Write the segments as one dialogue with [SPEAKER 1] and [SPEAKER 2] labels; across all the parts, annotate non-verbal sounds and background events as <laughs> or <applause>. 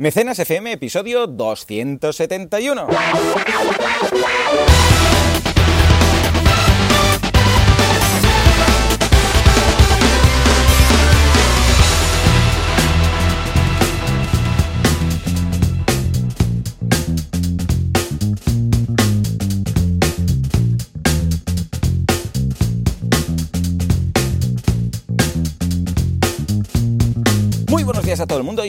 [SPEAKER 1] Mecenas FM, episodio 271.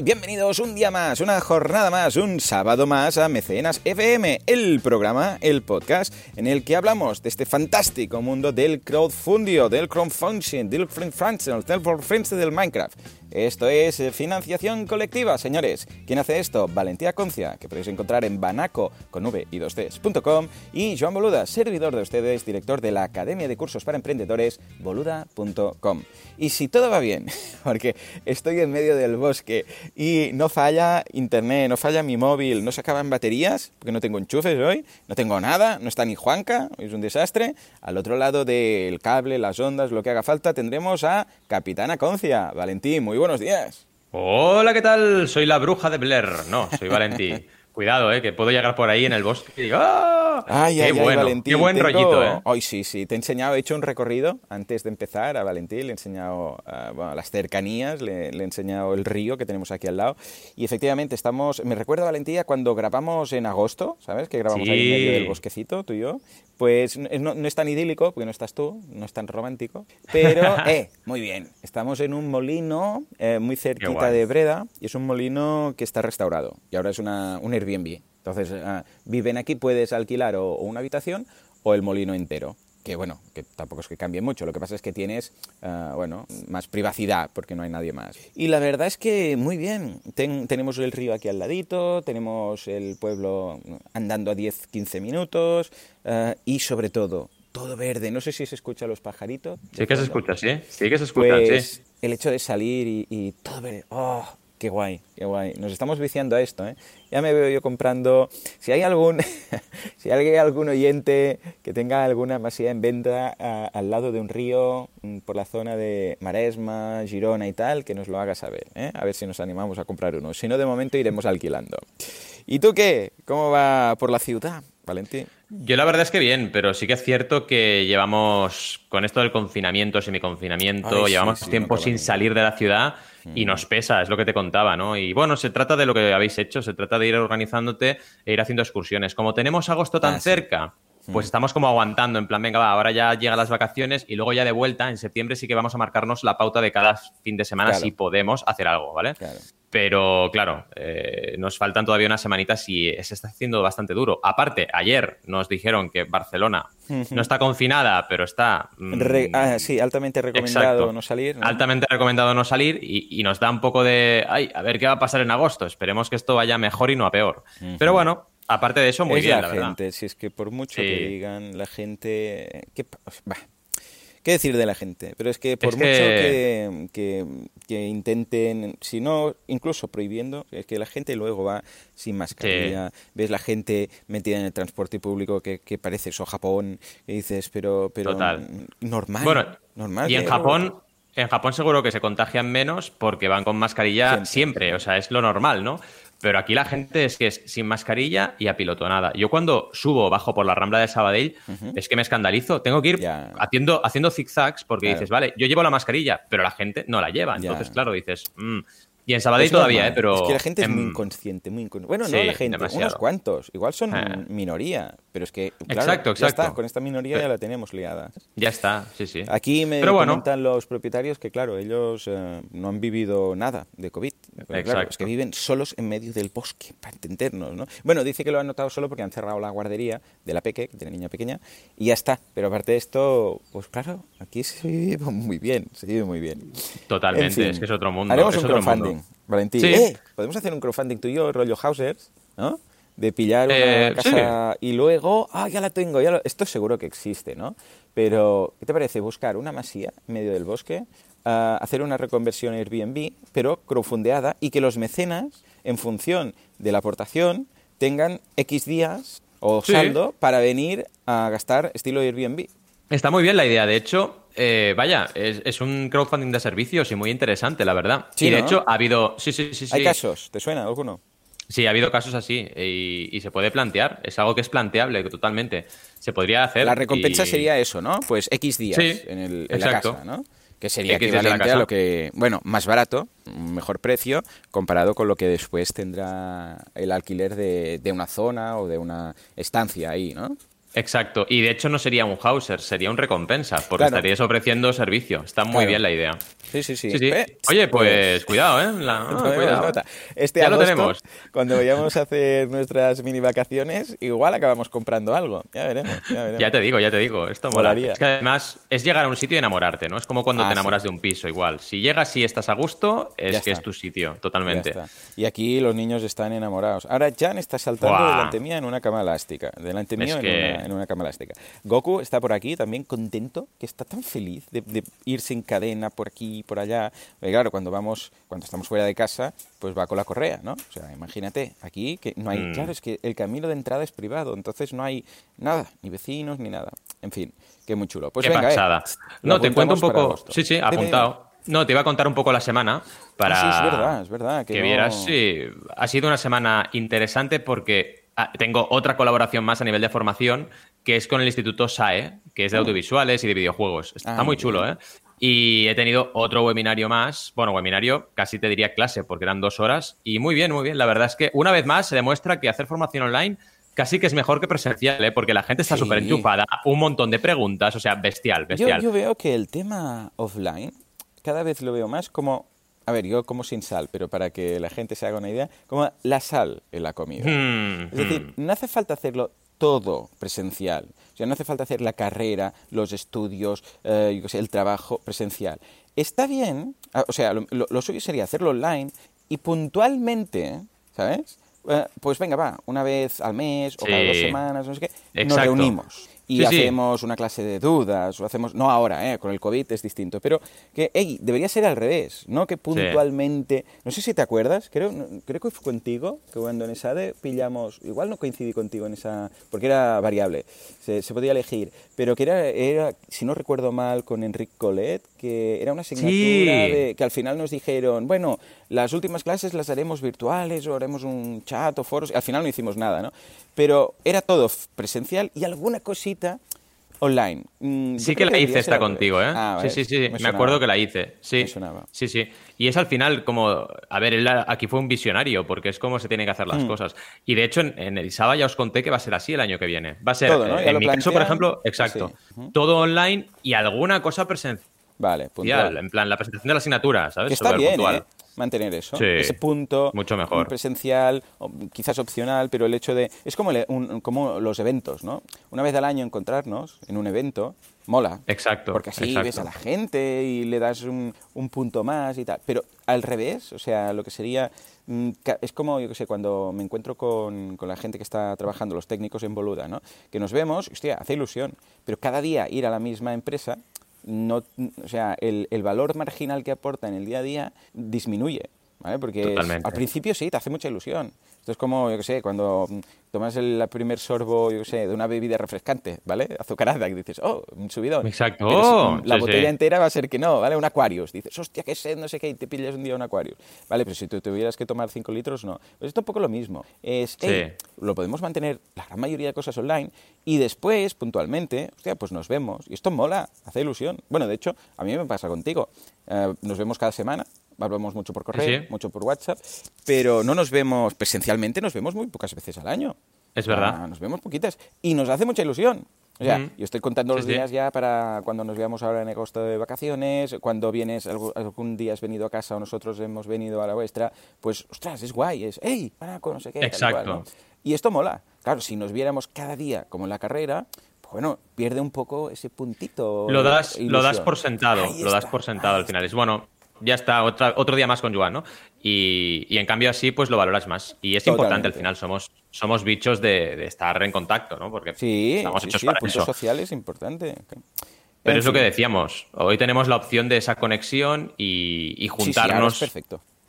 [SPEAKER 1] Bienvenidos un día más, una jornada más, un sábado más a Mecenas FM, el programa, el podcast en el que hablamos de este fantástico mundo del crowdfunding, del crowdfunding, del crowdfunding del Minecraft. Esto es financiación colectiva, señores. ¿Quién hace esto? Valentía Concia, que podéis encontrar en banaco con v y 2ds.com y Joan Boluda, servidor de ustedes, director de la Academia de Cursos para Emprendedores, boluda.com. Y si todo va bien, <laughs> porque estoy en medio del bosque y no falla internet, no falla mi móvil, no se acaban baterías, porque no tengo enchufes hoy, no tengo nada, no está ni Juanca, es un desastre. Al otro lado del cable, las ondas, lo que haga falta, tendremos a Capitana Concia. Valentín, muy buenos días.
[SPEAKER 2] Hola, ¿qué tal? Soy la bruja de Blair. No, soy <laughs> Valentín. Cuidado, eh, que puedo llegar por ahí en el bosque y digo, ¡ah!
[SPEAKER 1] Ay,
[SPEAKER 2] qué
[SPEAKER 1] ay, ay,
[SPEAKER 2] bueno,
[SPEAKER 1] Valentín.
[SPEAKER 2] qué buen
[SPEAKER 1] tengo-
[SPEAKER 2] rollito, eh.
[SPEAKER 1] Hoy sí, sí. Te he enseñado, he hecho un recorrido antes de empezar a Valentín. Le he enseñado ah, bueno, las cercanías, le, le he enseñado el río que tenemos aquí al lado. Y efectivamente estamos. Me recuerda, Valentía, cuando grabamos en agosto, ¿sabes? Que grabamos ahí en
[SPEAKER 2] Sí.
[SPEAKER 1] medio del bosquecito, tú y yo. Pues no, no- no es tan idílico, porque no estás tú, no es tan romántico. Pero, <laughs> eh, muy bien. Estamos en un molino eh, muy cerquita de Breda y es un molino que está restaurado. Y ahora es una, un Airbnb. Entonces, ah, viven aquí, puedes alquilar o, o una habitación o el molino entero. Que bueno, que tampoco es que cambie mucho. Lo que pasa es que tienes, ah, bueno, más privacidad porque no hay nadie más. Y la verdad es que muy bien. Ten- tenemos el río aquí al ladito, tenemos el pueblo andando a 10-15 minutos ah, y sobre todo, todo verde. No sé si se escucha los pajaritos.
[SPEAKER 2] Sí que se escucha, sí. Sí que se escucha,
[SPEAKER 1] Pues
[SPEAKER 2] sí.
[SPEAKER 1] el hecho de salir y, y todo verde. ¡Oh! ¡Qué guay! ¡Qué guay! Nos estamos viciando a esto, ¿eh? Ya me veo yo comprando. Si hay algún, <laughs> si hay algún oyente que tenga alguna masía en venta a- al lado de un río mm, por la zona de Maresma, Girona y tal, que nos lo haga saber, ¿eh? A ver si nos animamos a comprar uno. Si no, de momento iremos alquilando. ¿Y tú qué? ¿Cómo va por la ciudad, Valentín?
[SPEAKER 2] Yo la verdad es que bien, pero sí que es cierto que llevamos, con esto del confinamiento, semiconfinamiento,
[SPEAKER 1] Ay,
[SPEAKER 2] llevamos
[SPEAKER 1] sí,
[SPEAKER 2] tiempo
[SPEAKER 1] no
[SPEAKER 2] sin salir de la ciudad y nos pesa, es lo que te contaba, ¿no? Y bueno, se trata de lo que habéis hecho, se trata de ir organizándote e ir haciendo excursiones. Como tenemos agosto tan
[SPEAKER 1] Ah, sí.
[SPEAKER 2] Pues estamos como aguantando, en plan, venga, va, ahora ya llegan las vacaciones y luego ya de vuelta, en septiembre sí que vamos a marcarnos la pauta de cada fin de semana
[SPEAKER 1] Claro.
[SPEAKER 2] si podemos hacer algo, ¿vale?
[SPEAKER 1] Claro.
[SPEAKER 2] Pero claro, eh, nos faltan todavía unas semanitas y se está haciendo bastante duro. Aparte, ayer nos dijeron que Barcelona no está confinada, pero está... mm,
[SPEAKER 1] Re- ah, sí, altamente recomendado
[SPEAKER 2] exacto.
[SPEAKER 1] no salir. ¿no?
[SPEAKER 2] Altamente recomendado no salir y, y nos da un poco de... Ay, a ver qué va a pasar en agosto. Esperemos que esto vaya mejor y no a peor. Pero bueno, aparte de eso, muy
[SPEAKER 1] es
[SPEAKER 2] bien,
[SPEAKER 1] la,
[SPEAKER 2] la, verdad.
[SPEAKER 1] gente, si es que por mucho
[SPEAKER 2] Sí.
[SPEAKER 1] que digan la gente... ¿Qué, pa- bah, ¿qué decir de la gente? Pero es que por
[SPEAKER 2] Es
[SPEAKER 1] mucho
[SPEAKER 2] que-
[SPEAKER 1] que, que- que intenten, si no, incluso prohibiendo, es que la gente luego va sin mascarilla, ves la gente metida en el transporte público que, que parece eso Japón, que dices, pero, pero
[SPEAKER 2] Total.
[SPEAKER 1] normal.
[SPEAKER 2] Bueno,
[SPEAKER 1] normal
[SPEAKER 2] y en Japón, en Japón seguro que se contagian menos porque van con mascarilla
[SPEAKER 1] Siempre.
[SPEAKER 2] siempre, o sea, es lo normal, ¿no? Pero aquí la gente es que es sin mascarilla y apilotonada. Yo cuando subo o bajo por la rambla de Sabadell es que me escandalizo. Tengo que ir haciendo, haciendo zigzags porque
[SPEAKER 1] Claro.
[SPEAKER 2] dices, vale, yo llevo la mascarilla, pero la gente no la lleva. Entonces, claro, dices, mm. Y en Sabadell todavía,
[SPEAKER 1] normal.
[SPEAKER 2] ¿eh? Pero
[SPEAKER 1] Es que la gente es muy
[SPEAKER 2] en-
[SPEAKER 1] inconsciente, muy inconsciente. Bueno, no la gente, unos cuantos. Igual son
[SPEAKER 2] Eh.
[SPEAKER 1] minoría, pero es que, claro,
[SPEAKER 2] Exacto,
[SPEAKER 1] ya
[SPEAKER 2] exacto.
[SPEAKER 1] está, con esta minoría ya la tenemos liada.
[SPEAKER 2] Ya está, sí, sí.
[SPEAKER 1] Aquí me
[SPEAKER 2] Pero bueno.
[SPEAKER 1] comentan los propietarios que, claro, ellos eh, no han vivido nada de COVID. Porque, claro,
[SPEAKER 2] Exacto.
[SPEAKER 1] es que viven solos en medio del bosque, para entendernos, ¿no? Bueno, dice que lo han notado solo porque han cerrado la guardería de la Peque, que tiene niña pequeña, y ya está. Pero aparte de esto, pues claro, aquí se vive muy bien, se vive muy bien.
[SPEAKER 2] Totalmente,
[SPEAKER 1] En fin,
[SPEAKER 2] es que es otro mundo.
[SPEAKER 1] Haremos
[SPEAKER 2] es
[SPEAKER 1] un
[SPEAKER 2] otro
[SPEAKER 1] crowdfunding,
[SPEAKER 2] mundo.
[SPEAKER 1] Valentín.
[SPEAKER 2] Sí.
[SPEAKER 1] ¡Eh! Podemos hacer un crowdfunding tú y yo, rollo Hausers, ¿no? De pillar una
[SPEAKER 2] Eh,
[SPEAKER 1] casa y luego, ah, ya la tengo, ya lo- esto seguro que existe, ¿no? Pero, ¿qué te parece buscar una masía en medio del bosque, ah, hacer una reconversión Airbnb, pero crowdfundeada y que los mecenas, en función de la aportación, tengan X días o
[SPEAKER 2] Sí.
[SPEAKER 1] saldo para venir a gastar estilo Airbnb?
[SPEAKER 2] Está muy bien la idea. De hecho, eh, vaya, es, es un crowdfunding de servicios y muy interesante, la verdad.
[SPEAKER 1] Sí,
[SPEAKER 2] y de
[SPEAKER 1] ¿no?
[SPEAKER 2] hecho, ha habido. Sí, sí, sí. sí.
[SPEAKER 1] ¿Hay casos? ¿Te suena alguno?
[SPEAKER 2] Sí, ha habido casos así y, se puede plantear. Es algo que es planteable totalmente. Se podría hacer.
[SPEAKER 1] La recompensa sería eso, ¿no? Pues X días en, el, en la casa, ¿no? Que sería equivalente a lo que, bueno, más barato, mejor precio, comparado con lo que después tendrá el alquiler de, de una zona o de una estancia ahí, ¿no?
[SPEAKER 2] Exacto, y de hecho no sería un Hauser, sería un recompensa, porque estarías ofreciendo servicio. Está muy bien la idea.
[SPEAKER 1] Sí, sí, sí.
[SPEAKER 2] Eh, Oye, pues, cuidado, ¿eh? <laughs> cuidado.
[SPEAKER 1] Este ya lo tenemos. Cuando vayamos a hacer nuestras mini vacaciones, igual acabamos comprando algo. Ya veremos.
[SPEAKER 2] Ya, <laughs> te digo, ya te digo. Esto molaría. Es que además es llegar a un sitio y enamorarte, ¿no? Es como cuando ah, te enamoras de un piso, igual. Si llegas y estás a gusto, es que es tu sitio, totalmente.
[SPEAKER 1] Y aquí los niños están enamorados. Ahora Jan está saltando delante mía en una cama elástica. Delante mío en una en una cama elástica. Goku está por aquí también contento, que está tan feliz de, ir sin cadena por aquí por allá. Porque claro, cuando vamos, cuando estamos fuera de casa, pues va con la correa, ¿no? O sea, imagínate, aquí que no hay, mm. claro, es que el camino de entrada es privado, entonces no hay nada, ni vecinos ni nada. En fin, que muy chulo. Pues
[SPEAKER 2] Qué
[SPEAKER 1] venga,
[SPEAKER 2] eh, no, te cuento un poco. Sí, sí, apuntado. No, te iba a contar un poco la semana para
[SPEAKER 1] ah, sí, es verdad, es verdad.
[SPEAKER 2] Que, vieras, sí, ha sido una semana interesante porque Ah, tengo otra colaboración más a nivel de formación, que es con el Instituto SAE, que es de ah. audiovisuales y de videojuegos. Está ah, muy chulo, ¿eh? Y he tenido otro webinario más, bueno, webinario, casi te diría clase, porque eran dos horas. Y muy bien, muy bien. La verdad es que una vez más se demuestra que hacer formación online casi que es mejor que presencial, ¿eh? porque la gente está súper enchufada, un montón de preguntas, o sea, bestial, bestial.
[SPEAKER 1] yo, veo que el tema offline cada vez lo veo más como a ver, yo como sin sal, pero para que la gente se haga una idea, como la sal en la comida. Hmm, es decir, hmm. no hace falta hacerlo todo presencial. O sea, no hace falta hacer la carrera, los estudios, eh, el trabajo presencial. Está bien, ah, o sea, lo, suyo sería hacerlo online y puntualmente, ¿sabes? Eh, pues venga, va, una vez al mes o cada dos semanas, no sé qué, nos reunimos y hacemos una clase de dudas, o hacemos, no ahora, ¿eh? con el COVID es distinto, pero que, hey, debería ser al revés, ¿no? Que puntualmente, no sé si te acuerdas, creo, creo que fue contigo, que cuando en ESADE pillamos, igual no coincidí contigo en esa, porque era variable, se, podía elegir, pero que era, era, si no recuerdo mal, con Enrique Colet, que era una asignatura de, que al final nos dijeron, bueno, las últimas clases las haremos virtuales o haremos un chat o foros, al final no hicimos nada, ¿no? Pero era todo presencial y alguna cosita online.
[SPEAKER 2] Mm, sí que, la hice esta contigo, ¿eh? Ah, sí, sí, sí, me, acuerdo que la hice. Sí, sí, sí. Y es al final como, a ver, él aquí fue un visionario, porque es como se tienen que hacer las mm. cosas. Y de hecho, en, el ISABA ya os conté que va a ser así el año que viene. Va a ser,
[SPEAKER 1] todo,
[SPEAKER 2] en mi caso, por ejemplo, exacto, todo online y alguna cosa presencial.
[SPEAKER 1] Vale,
[SPEAKER 2] puntual. En plan, la presentación de la asignatura, ¿sabes?
[SPEAKER 1] está bien, ¿eh? mantener eso, ese punto
[SPEAKER 2] mucho mejor.
[SPEAKER 1] presencial, quizás opcional, pero el hecho de... Es como, como los eventos, ¿no? Una vez al año encontrarnos en un evento, mola.
[SPEAKER 2] Exacto.
[SPEAKER 1] Porque así ves a la gente y le das un, punto más y tal. Pero al revés, o sea, lo que sería... Mm, es como, yo qué sé, cuando me encuentro con, con, la gente que está trabajando, los técnicos en Boluda, ¿no? Que nos vemos, hostia, hace ilusión. Pero cada día ir a la misma empresa no, o sea, el, el, valor marginal que aporta en el día a día disminuye, ¿vale? Porque al principio sí, te hace mucha ilusión. Esto es como, yo qué sé, cuando tomas el primer sorbo, yo qué sé, de una bebida refrescante, ¿vale? Azucarada, y dices, oh, un subidón.
[SPEAKER 2] Exacto. Oh,
[SPEAKER 1] la botella entera va a ser que no, ¿vale? Un Aquarius. Dices, hostia, qué sed, no sé qué, y te pillas un día un Aquarius. Vale, pero si tú tuvieras que tomar 5 litros, no. Pues esto es un poco lo mismo. Es, lo podemos mantener la gran mayoría de cosas online y después, puntualmente, hostia, pues nos vemos. Y esto mola, hace ilusión. Bueno, de hecho, a mí me pasa contigo. Eh, nos vemos cada semana, hablamos mucho por correo, mucho por WhatsApp, pero no nos vemos presencialmente, nos vemos muy pocas veces al año.
[SPEAKER 2] Es verdad.
[SPEAKER 1] nos vemos poquitas y nos hace mucha ilusión. O sea, yo estoy contando los días ya para cuando nos veamos ahora en agosto de vacaciones, cuando vienes, algún día has venido a casa o nosotros hemos venido a la vuestra, pues, ostras, es guay, es, hey, Paraco, no sé qué.
[SPEAKER 2] Exacto.
[SPEAKER 1] Y esto mola. Claro, si nos viéramos cada día como en la carrera, pues bueno, pierde un poco ese puntito.
[SPEAKER 2] Lo das, lo das por sentado, lo das por sentado al final. Es bueno, ya está, otra, otro día más con Joan, ¿no? Y, y, en cambio así, pues lo valoras más. Y es importante al final, somos, somos bichos de, estar en contacto, ¿no? Porque
[SPEAKER 1] sí, estamos hechos sí, para el punto social es importante.
[SPEAKER 2] Pero es lo que decíamos, hoy tenemos la opción de esa conexión y, y juntarnos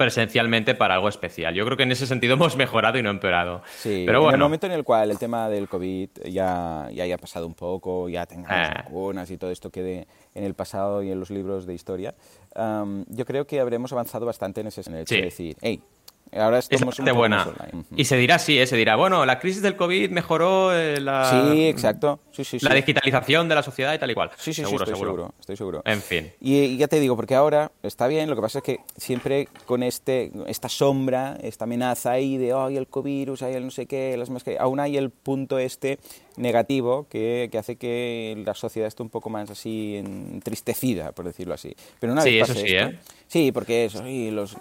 [SPEAKER 2] presencialmente para algo especial. Yo creo que en ese sentido <laughs> hemos mejorado y no empeorado.
[SPEAKER 1] Sí,
[SPEAKER 2] Pero bueno.
[SPEAKER 1] en el momento en el cual el tema del COVID ya, ya haya pasado un poco, ya tengamos eh. vacunas y todo esto quede en el pasado y en los libros de historia, yo creo que habremos avanzado bastante en ese sentido. de decir, hey, Ahora
[SPEAKER 2] estamos es buena. Y se dirá sí, ¿eh? se dirá, bueno, la crisis del COVID mejoró eh, la...
[SPEAKER 1] Sí, exacto. Sí, sí,
[SPEAKER 2] la digitalización de la sociedad y tal y cual.
[SPEAKER 1] Sí, sí, seguro, estoy seguro. Estoy seguro.
[SPEAKER 2] En fin.
[SPEAKER 1] Y, ya te digo, porque ahora está bien, lo que pasa es que siempre con este, esta sombra, esta amenaza ahí de, ay, el COVID, hay el no sé qué, las mascarillas, aún hay el punto este negativo que, que, hace que la sociedad esté un poco más así entristecida, por decirlo así. Pero una
[SPEAKER 2] sí,
[SPEAKER 1] vez
[SPEAKER 2] eso sí,
[SPEAKER 1] ¿eh? Sí, porque eso, y los,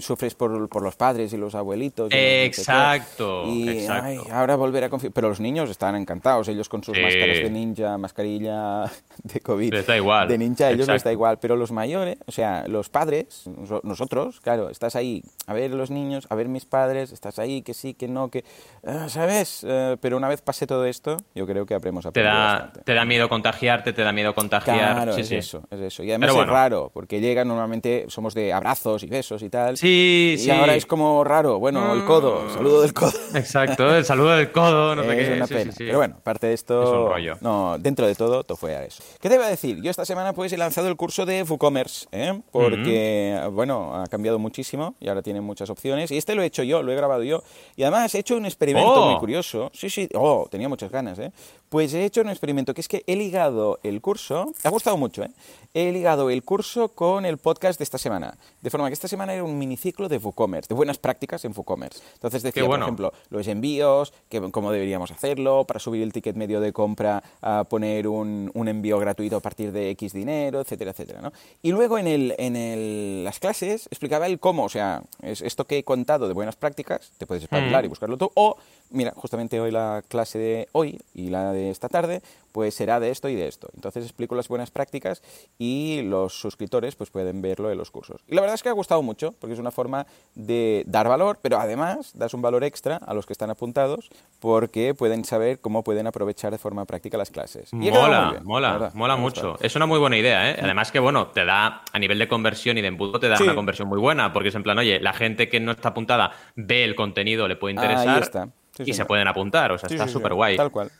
[SPEAKER 1] sufres por, por, los padres y los abuelitos.
[SPEAKER 2] exacto.
[SPEAKER 1] y ahora volver a confiar. Pero los niños están encantados, ellos con sus máscaras de ninja, mascarilla de COVID.
[SPEAKER 2] Les da igual.
[SPEAKER 1] De ninja, ellos les da igual. Pero los mayores, o sea, los padres, nosotros, claro, estás ahí a ver los niños, a ver mis padres, estás ahí, que sí, que no, que. Ah, ¿Sabes? Eh, pero una vez pase todo esto, yo creo que habremos aprendido.
[SPEAKER 2] Te da, te da miedo contagiarte, te da miedo contagiar.
[SPEAKER 1] Claro, es eso, es eso. Y además es raro, porque llega normalmente, somos de abrazos y besos y tal.
[SPEAKER 2] Sí,
[SPEAKER 1] y ahora es como raro, bueno, el codo, el saludo del codo. <laughs>
[SPEAKER 2] Exacto, el saludo del codo, no sé qué.
[SPEAKER 1] Es una pena. Pero bueno, parte de esto.
[SPEAKER 2] Es un rollo.
[SPEAKER 1] No, dentro de todo, todo fue a eso. ¿Qué te iba a decir? Yo esta semana pues he lanzado el curso de WooCommerce, ¿eh? porque, bueno, ha cambiado muchísimo y ahora tiene muchas opciones. Y este lo he hecho yo, lo he grabado yo. Y además he hecho un experimento muy oh. curioso. Sí, sí, oh, tenía muchas ganas, ¿eh? Pues he hecho un experimento que es que he ligado el curso, ha gustado mucho, ¿eh? he ligado el curso con el podcast de esta semana. De forma que esta semana era un miniciclo de WooCommerce, de buenas prácticas en WooCommerce. Entonces decía, por ejemplo, los envíos, que, cómo deberíamos hacerlo, para subir el ticket medio de compra, a poner un, envío gratuito a partir de X dinero, etcétera, etcétera. ¿no? Y luego en, el, en el, las clases explicaba el cómo, o sea, es esto que he contado de buenas prácticas, te puedes espabilar y mm. buscarlo tú, o mira, justamente hoy la clase de hoy y la de esta tarde, pues será de esto y de esto. Entonces explico las buenas prácticas y los suscriptores pues pueden verlo en los cursos. Y la verdad es que ha gustado mucho, porque es una forma de dar valor, pero además das un valor extra a los que están apuntados, porque pueden saber cómo pueden aprovechar de forma práctica las clases.
[SPEAKER 2] mola, mola, mola mucho. Es una muy buena idea, ¿eh? Además que, bueno, te da, a nivel de conversión y de embudo, te da una conversión muy buena, porque es en plan, oye, la gente que no está apuntada ve el contenido, le puede interesar. Ahí está y se pueden apuntar. O sea, está súper guay.
[SPEAKER 1] Tal cual.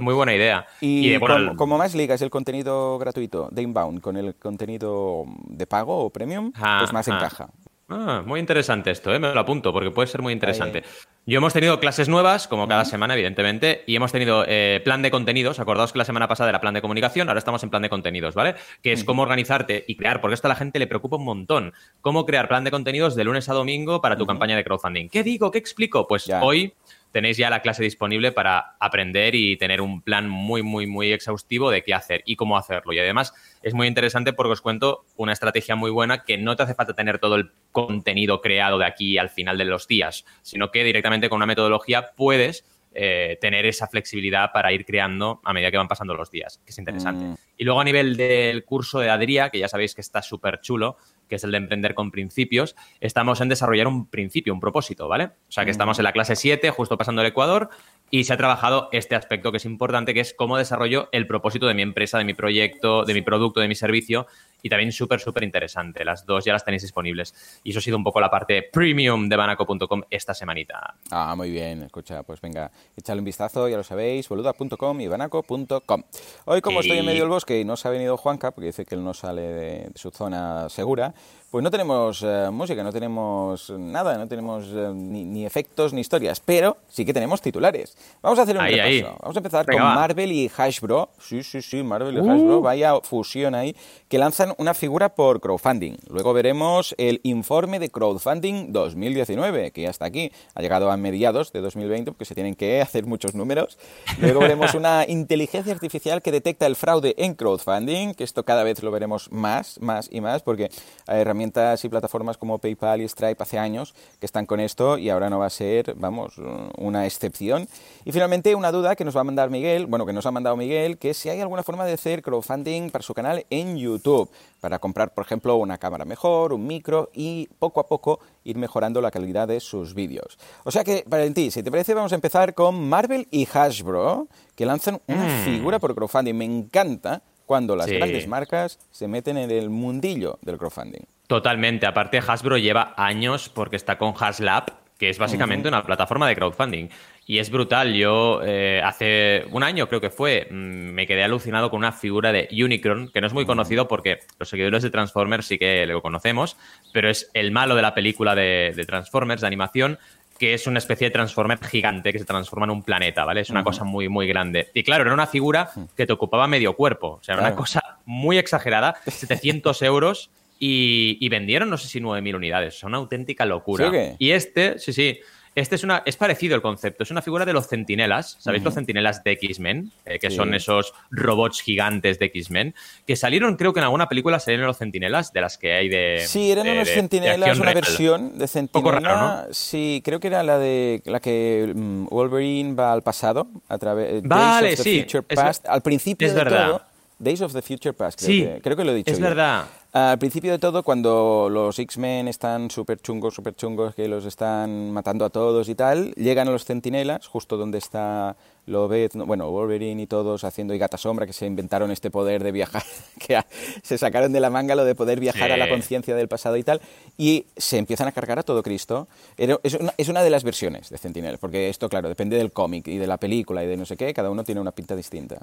[SPEAKER 2] Muy buena idea.
[SPEAKER 1] Y, como, más ligas el contenido gratuito de inbound con el contenido de pago o premium, pues más encaja.
[SPEAKER 2] Ah, muy interesante esto, ¿eh? me lo apunto porque puede ser muy interesante. Yo hemos tenido clases nuevas, como cada semana, evidentemente, y hemos tenido eh, plan de contenidos. Acordaos que la semana pasada era plan de comunicación, ahora estamos en plan de contenidos, ¿vale? Que es cómo organizarte y crear, porque esto a la gente le preocupa un montón. Cómo crear plan de contenidos de lunes a domingo para tu campaña de crowdfunding. ¿Qué digo? ¿Qué explico? Pues hoy tenéis ya la clase disponible para aprender y tener un plan muy, muy, muy exhaustivo de qué hacer y cómo hacerlo. Y además es muy interesante porque os cuento una estrategia muy buena que no te hace falta tener todo el contenido creado de aquí al final de los días, sino que directamente con una metodología puedes eh, tener esa flexibilidad para ir creando a medida que van pasando los días, que es interesante. Mm. Y luego a nivel del curso de Adria, que ya sabéis que está súper chulo, que es el de emprender con principios, estamos en desarrollar un principio, un propósito, ¿vale? O sea que estamos en la clase 7, justo pasando el Ecuador, y se ha trabajado este aspecto que es importante, que es cómo desarrollo el propósito de mi empresa, de mi proyecto, de mi producto, de mi servicio, y también súper, súper interesante. Las dos ya las tenéis disponibles. Y eso ha sido un poco la parte premium de banaco.com esta semanita.
[SPEAKER 1] Ah, muy bien. Escucha, pues venga, echadle un vistazo, ya lo sabéis, boluda.com y banaco.com. Hoy, como estoy en medio del bosque y no se ha venido Juanca, porque dice que él no sale de su zona segura, pues no tenemos eh, música, no tenemos nada, no tenemos eh, ni, efectos ni historias, pero sí que tenemos titulares. Vamos a hacer un repaso. Vamos a empezar con Marvel y Hasbro. Sí, sí, sí, Marvel y Hasbro, uh. vaya fusión ahí, que lanzan una figura por crowdfunding. Luego veremos el informe de crowdfunding 2019, que ya está aquí. Ha llegado a mediados de 2020 porque se tienen que hacer muchos números. Luego veremos una <laughs> inteligencia artificial que detecta el fraude en crowdfunding, que esto cada vez lo veremos más, más y más, porque hay herramientas herramientas y plataformas como PayPal y Stripe hace años que están con esto y ahora no va a ser, vamos, una excepción. Y finalmente una duda que nos va a mandar Miguel, bueno, que nos ha mandado Miguel, que es si hay alguna forma de hacer crowdfunding para su canal en YouTube, para comprar, por ejemplo, una cámara mejor, un micro y poco a poco ir mejorando la calidad de sus vídeos. O sea que, ti si te parece, vamos a empezar con Marvel y Hasbro, que lanzan una mm. figura por crowdfunding. Me encanta cuando las grandes marcas se meten en el mundillo del crowdfunding.
[SPEAKER 2] Totalmente. Aparte, Hasbro lleva años porque está con HasLab, que es básicamente una plataforma de crowdfunding. Y es brutal. Yo eh, hace un año, creo que fue, mm, me quedé alucinado con una figura de Unicron, que no es muy conocido porque los seguidores de Transformers sí que lo conocemos, pero es el malo de la película de, Transformers, de animación, que es una especie de Transformer gigante que se transforma en un planeta, ¿vale? Es una cosa muy, muy grande. Y claro, era una figura que te ocupaba medio cuerpo. O sea, era una cosa muy exagerada. <laughs> 700 euros y, vendieron, no sé si 9.000 unidades. Es una auténtica locura. Y este, sí, sí. Este es una. Es parecido el concepto. Es una figura de los centinelas. ¿Sabéis los centinelas de X-Men? Eh, que son esos robots gigantes de X-Men. Que salieron, creo que en alguna película salieron los centinelas, de las que hay de.
[SPEAKER 1] Sí, eran unos centinelas, una versión de centinela.
[SPEAKER 2] ¿no?
[SPEAKER 1] Sí, creo que era la de la que mm, Wolverine va al pasado a través.
[SPEAKER 2] Vale, sí.
[SPEAKER 1] Past. al principio
[SPEAKER 2] es
[SPEAKER 1] de
[SPEAKER 2] verdad.
[SPEAKER 1] todo. Days of the Future Past, creo,
[SPEAKER 2] sí,
[SPEAKER 1] que, creo que lo he dicho.
[SPEAKER 2] Es verdad.
[SPEAKER 1] Al principio de todo, cuando los X-Men están súper chungos, súper chungos, que los están matando a todos y tal, llegan a los centinelas, justo donde está Lobet, bueno, Wolverine y todos haciendo y Gata Sombra, que se inventaron este poder de viajar, <laughs> que se sacaron de la manga lo de poder viajar a la conciencia del pasado y tal, y se empiezan a cargar a todo Cristo. Es una, es una de las versiones de Centinela, porque esto, claro, depende del cómic y de la película y de no sé qué, cada uno tiene una pinta distinta.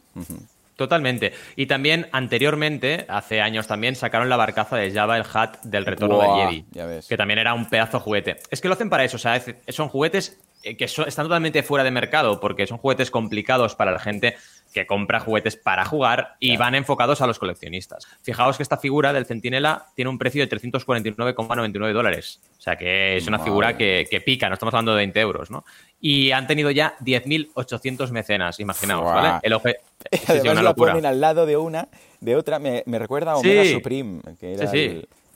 [SPEAKER 2] Totalmente. Y también anteriormente, hace años también, sacaron la barcaza de Java el Hat del retorno del Jedi. Que también era un pedazo de juguete. Es que lo hacen para eso, o sea, son juguetes eh, que están totalmente fuera de mercado porque son juguetes complicados para la gente que compra juguetes para jugar y van enfocados a los coleccionistas. Fijaos que esta figura del Centinela tiene un precio de 349,99 dólares. O sea que es una figura que, pica, no estamos hablando de 20 euros, ¿no? Y han tenido ya 10.800 mecenas, imaginaos, ¿vale?
[SPEAKER 1] El oje... <laughs> Además la ponen al lado de una, de otra, me, recuerda a Omega Supreme, que era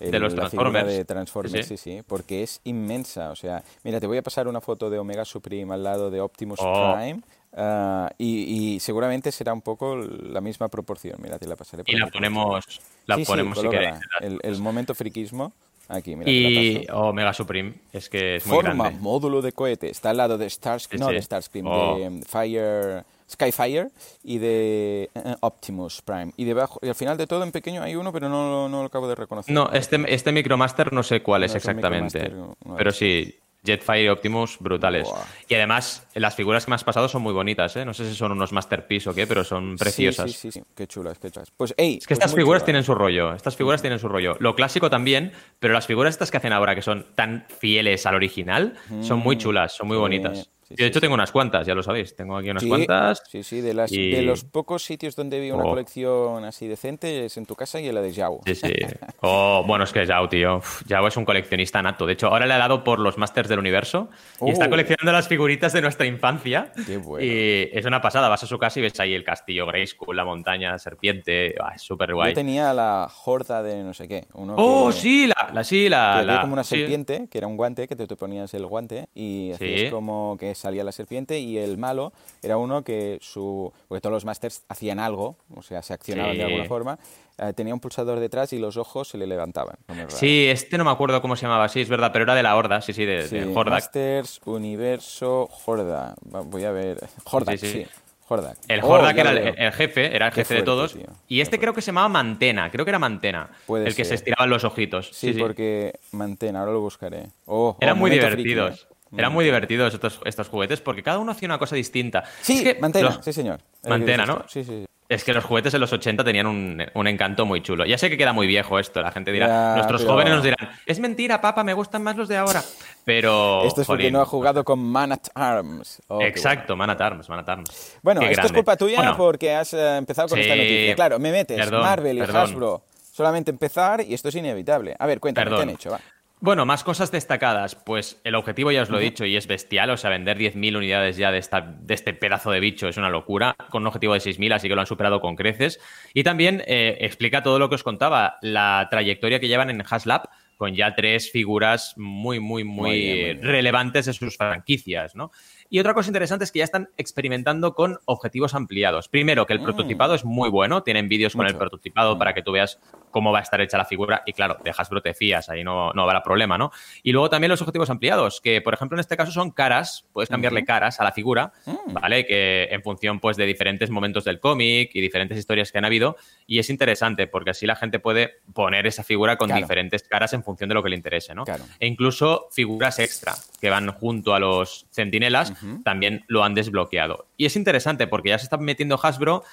[SPEAKER 2] de los Transformers.
[SPEAKER 1] de Transformers, sí sí. porque es inmensa. O sea, mira, te voy a pasar una foto de Omega Supreme al lado de Optimus oh. Prime. Ah, y, seguramente será un poco la misma proporción. Mira, te la pasaré.
[SPEAKER 2] y la ponemos, la ponemos si queréis.
[SPEAKER 1] El, momento friquismo. Aquí, mira,
[SPEAKER 2] y Omega Supreme, es que es muy
[SPEAKER 1] Forma módulo de cohete. Está al lado de Starscream, no de Starscream, de oh. um, Fire, Skyfire y de eh, Optimus Prime. Y debajo, y al final de todo en pequeño hay uno, pero no, no lo acabo de reconocer.
[SPEAKER 2] No, este, este Micromaster no sé cuál es exactamente. pero sí, Jetfire y Optimus brutales. Y además, las figuras que me has pasado son muy bonitas, ¿eh? No sé si son unos masterpiece o qué, pero son preciosas.
[SPEAKER 1] Sí, sí, sí, qué chulas, qué chulas. Pues, hey,
[SPEAKER 2] es que
[SPEAKER 1] pues
[SPEAKER 2] estas figuras tienen su rollo, estas figuras tienen su rollo. Lo clásico también, pero las figuras estas que hacen ahora, que son tan fieles al original, son muy mm, chulas, son muy bonitas de hecho tengo unas cuantas, ya lo sabéis. Tengo aquí unas cuantas.
[SPEAKER 1] Sí, sí, de, las, de los pocos sitios donde vi una oh. colección así decente es en tu casa y en la de Yao.
[SPEAKER 2] Sí, sí. <laughs> Oh, bueno, es que Yao, tío. Yao es un coleccionista nato. De hecho, ahora le ha dado por los Masters del Universo y está oh. coleccionando las figuritas de nuestra infancia.
[SPEAKER 1] Qué bueno.
[SPEAKER 2] Y es una pasada. Vas a su casa y ves ahí el castillo Grayskull, la montaña, la serpiente. es súper guay.
[SPEAKER 1] Yo tenía la horda de no sé qué.
[SPEAKER 2] oh, sí, la, la, sí, la.
[SPEAKER 1] Que como una serpiente, que era un guante, que te, te ponías el guante y hacías como que salía la serpiente y el malo era uno que su... porque todos los masters hacían algo, o sea, se accionaban de alguna forma, eh, tenía un pulsador detrás y los ojos se le levantaban.
[SPEAKER 2] Sí, este no me acuerdo cómo se llamaba, sí, es verdad, pero era de la Horda, sí, sí, de, sí,
[SPEAKER 1] Masters, Universo, Horda. Voy a ver. Horda, sí. Hordak.
[SPEAKER 2] El Hordak oh, era el, jefe, era el jefe de todos. Y este creo que se llamaba Mantena, creo que era Mantena. el que se estiraban los ojitos.
[SPEAKER 1] Sí, porque Mantena, ahora lo buscaré. Oh,
[SPEAKER 2] Eran muy divertidos. Eran muy divertidos estos, estos juguetes porque cada uno hacía una cosa distinta.
[SPEAKER 1] Sí, mantena, sí señor.
[SPEAKER 2] Mantena, ¿no?
[SPEAKER 1] Sí, sí.
[SPEAKER 2] Es que los juguetes en los 80 tenían un, un, encanto muy chulo. Ya sé que queda muy viejo esto, la gente dirá, nuestros jóvenes nos dirán, es mentira, papá, me gustan más los de ahora. Pero.
[SPEAKER 1] Esto es porque no ha jugado con Man at Arms.
[SPEAKER 2] Oh, Exacto, Man at Arms, Man at Arms.
[SPEAKER 1] Bueno, esto es culpa tuya porque has eh, empezado con esta noticia. Claro, me metes Marvel y Hasbro. Solamente empezar y esto es inevitable. A ver, cuéntame, ¿qué han hecho? Va.
[SPEAKER 2] Bueno, más cosas destacadas. Pues el objetivo ya os lo he dicho y es bestial. O sea, vender 10.000 unidades ya de, esta, de este pedazo de bicho es una locura. Con un objetivo de 6.000, así que lo han superado con creces. Y también eh, explica todo lo que os contaba, la trayectoria que llevan en Haslab con ya tres figuras muy, muy, muy, relevantes de sus franquicias, ¿no? Y otra cosa interesante es que ya están experimentando con objetivos ampliados. Primero, que el mm. prototipado es muy bueno. Tienen vídeos con el prototipado mm. para que tú veas cómo va a estar hecha la figura y claro, de Hasbro te fías, ahí no, no habrá problema, ¿no? Y luego también los objetivos ampliados, que por ejemplo en este caso son caras, puedes cambiarle caras a la figura, mm. ¿vale? Que en función pues de diferentes momentos del cómic y diferentes historias que han habido y es interesante porque así la gente puede poner esa figura con diferentes caras en función de lo que le interese, ¿no? E incluso figuras extra que van junto a los centinelas también lo han desbloqueado. Y es interesante porque ya se está metiendo Hasbro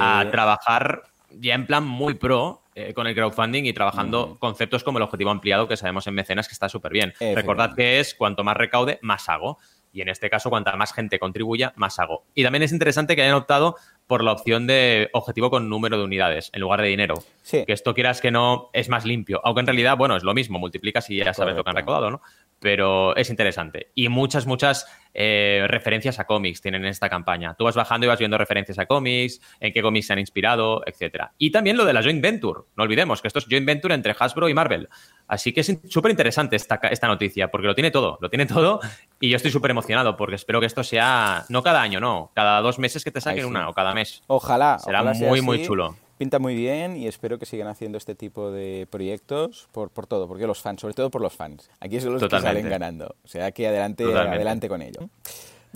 [SPEAKER 2] a trabajar ya en plan muy pro eh, con el crowdfunding y trabajando conceptos como el objetivo ampliado que sabemos en mecenas que está súper bien. Recordad que es cuanto más recaude, más hago. Y en este caso, cuanta más gente contribuya, más hago. Y también es interesante que hayan optado por la opción de objetivo con número de unidades en lugar de dinero. Que esto quieras que no es más limpio. Aunque en realidad, bueno, es lo mismo, multiplicas y ya sabes lo que han recaudado, ¿no? Pero es interesante. Y muchas, muchas eh, referencias a cómics tienen en esta campaña. Tú vas bajando y vas viendo referencias a cómics, en qué cómics se han inspirado, etc. Y también lo de la joint venture. No olvidemos que esto es joint venture entre Hasbro y Marvel. Así que es súper interesante esta, esta noticia, porque lo tiene todo, lo tiene todo. Y yo estoy súper emocionado, porque espero que esto sea, no cada año, no, cada dos meses que te saquen una o cada mes.
[SPEAKER 1] Ojalá.
[SPEAKER 2] Será muy, muy chulo
[SPEAKER 1] pinta muy bien y espero que sigan haciendo este tipo de proyectos por, por todo, porque los fans, sobre todo por los fans. Aquí son los que salen ganando. O sea que adelante, adelante con ello.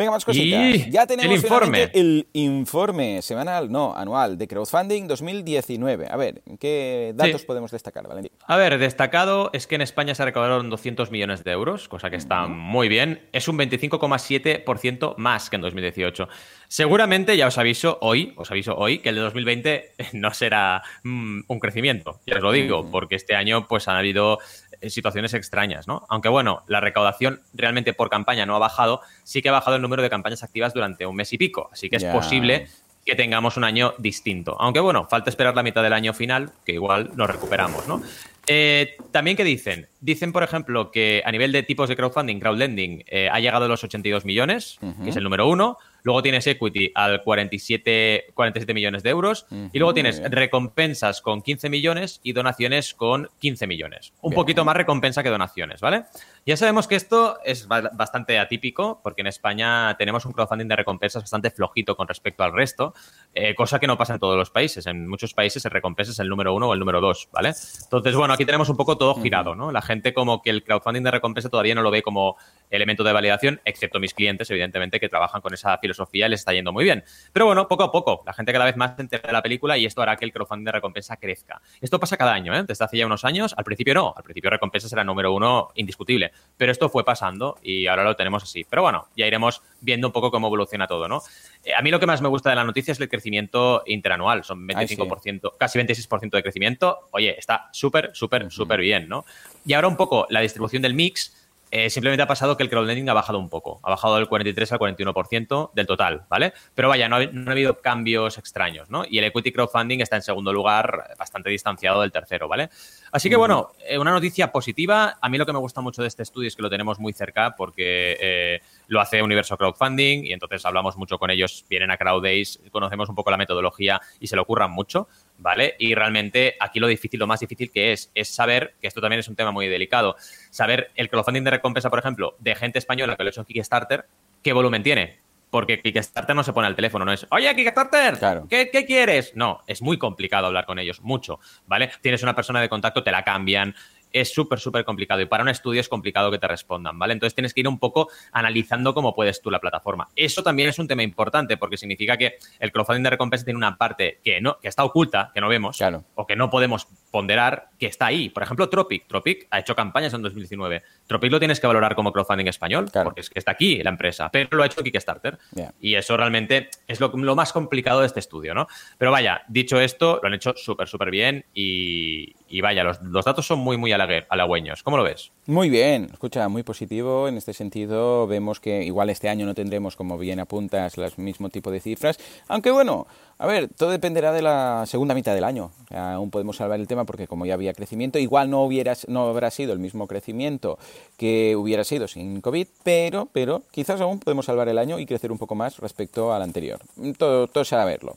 [SPEAKER 1] Venga, más cositas. ya tenemos
[SPEAKER 2] el informe.
[SPEAKER 1] el informe semanal, no, anual, de crowdfunding 2019. A ver, ¿qué datos podemos destacar, Valentín?
[SPEAKER 2] A ver, destacado es que en España se recaudaron 200 millones de euros, cosa que está muy bien. Es un 25,7% más que en 2018. Seguramente, ya os aviso hoy, os aviso hoy, que el de 2020 <laughs> no será mm, un crecimiento, ya os lo digo, porque este año pues han habido situaciones extrañas, ¿no? Aunque bueno, la recaudación realmente por campaña no ha bajado, sí que ha bajado el número de campañas activas durante un mes y pico, así que es posible que tengamos un año distinto. Aunque bueno, falta esperar la mitad del año final, que igual nos recuperamos, ¿no? Eh, también, ¿qué dicen? Dicen, por ejemplo, que a nivel de tipos de crowdfunding, crowdlending, eh, ha llegado a los 82 millones, que es el número uno. Luego tienes equity al 47, 47 millones de euros. y luego tienes recompensas con 15 millones y donaciones con 15 millones. Un poquito más recompensa que donaciones, ¿vale? Ya sabemos que esto es bastante atípico porque en España tenemos un crowdfunding de recompensas bastante flojito con respecto al resto, eh, cosa que no pasa en todos los países. En muchos países el recompensa es el número uno o el número dos, ¿vale? Entonces, bueno, aquí tenemos un poco todo girado, ¿no? La gente como que el crowdfunding de recompensa todavía no lo ve como elemento de validación, excepto mis clientes, evidentemente, que trabajan con esa filosofía y les está yendo muy bien. Pero bueno, poco a poco, la gente cada vez más se entera de la película y esto hará que el crowdfunding de recompensa crezca. Esto pasa cada año, ¿eh? Desde hace ya unos años, al principio no, al principio recompensa era número uno indiscutible, pero esto fue pasando y ahora lo tenemos así. Pero bueno, ya iremos viendo un poco cómo evoluciona todo, ¿no? Eh, a mí lo que más me gusta de la noticia es el crecimiento interanual, son 25%, casi 26% de crecimiento. Oye, está súper, súper, súper bien, ¿no? Y ahora un poco la distribución del mix eh, simplemente ha pasado que el crowdlending ha bajado un poco, ha bajado del 43 al 41% del total, ¿vale? Pero vaya, no ha, habido cambios extraños, ¿no? Y el equity crowdfunding está en segundo lugar, bastante distanciado del tercero, ¿vale? Así que bueno, eh, una noticia positiva. A mí lo que me gusta mucho de este estudio es que lo tenemos muy cerca porque eh, lo hace Universo Crowdfunding y entonces hablamos mucho con ellos, vienen a Crowdays, conocemos un poco la metodología y se lo ocurran mucho. ¿Vale? Y realmente aquí lo difícil, lo más difícil que es, es saber, que esto también es un tema muy delicado, saber el crowdfunding de recompensa, por ejemplo, de gente española que lo hecho en Kickstarter, qué volumen tiene. Porque Kickstarter no se pone al teléfono, no es, oye, Kickstarter, ¿qué, ¿qué, quieres? No, es muy complicado hablar con ellos, mucho, ¿vale? Tienes una persona de contacto, te la cambian, es súper, súper complicado. Y para un estudio es complicado que te respondan, ¿vale? Entonces tienes que ir un poco analizando cómo puedes tú la plataforma. Eso también es un tema importante porque significa que el crowdfunding de recompensa tiene una parte que, no, que está oculta, que no vemos, o que no podemos ponderar, que está ahí. Por ejemplo, Tropic. Tropic ha hecho campañas en 2019. Tropic lo tienes que valorar como crowdfunding español, porque es que está aquí la empresa, pero lo ha hecho Kickstarter. Y eso realmente es lo, más complicado de este estudio, ¿no? Pero vaya, dicho esto, lo han hecho súper, súper bien y, vaya, los, los datos son muy, muy halagüeños. ¿Cómo lo ves?
[SPEAKER 1] Muy bien, escucha, muy positivo. En este sentido, vemos que igual este año no tendremos, como bien apuntas, el mismo tipo de cifras. Aunque bueno, a ver, todo dependerá de la segunda mitad del año. Aún podemos salvar el tema porque como ya había crecimiento, igual no, hubiera, no habrá sido el mismo crecimiento que hubiera sido sin COVID, pero, pero quizás aún podemos salvar el año y crecer un poco más respecto al anterior. Todo, todo será verlo.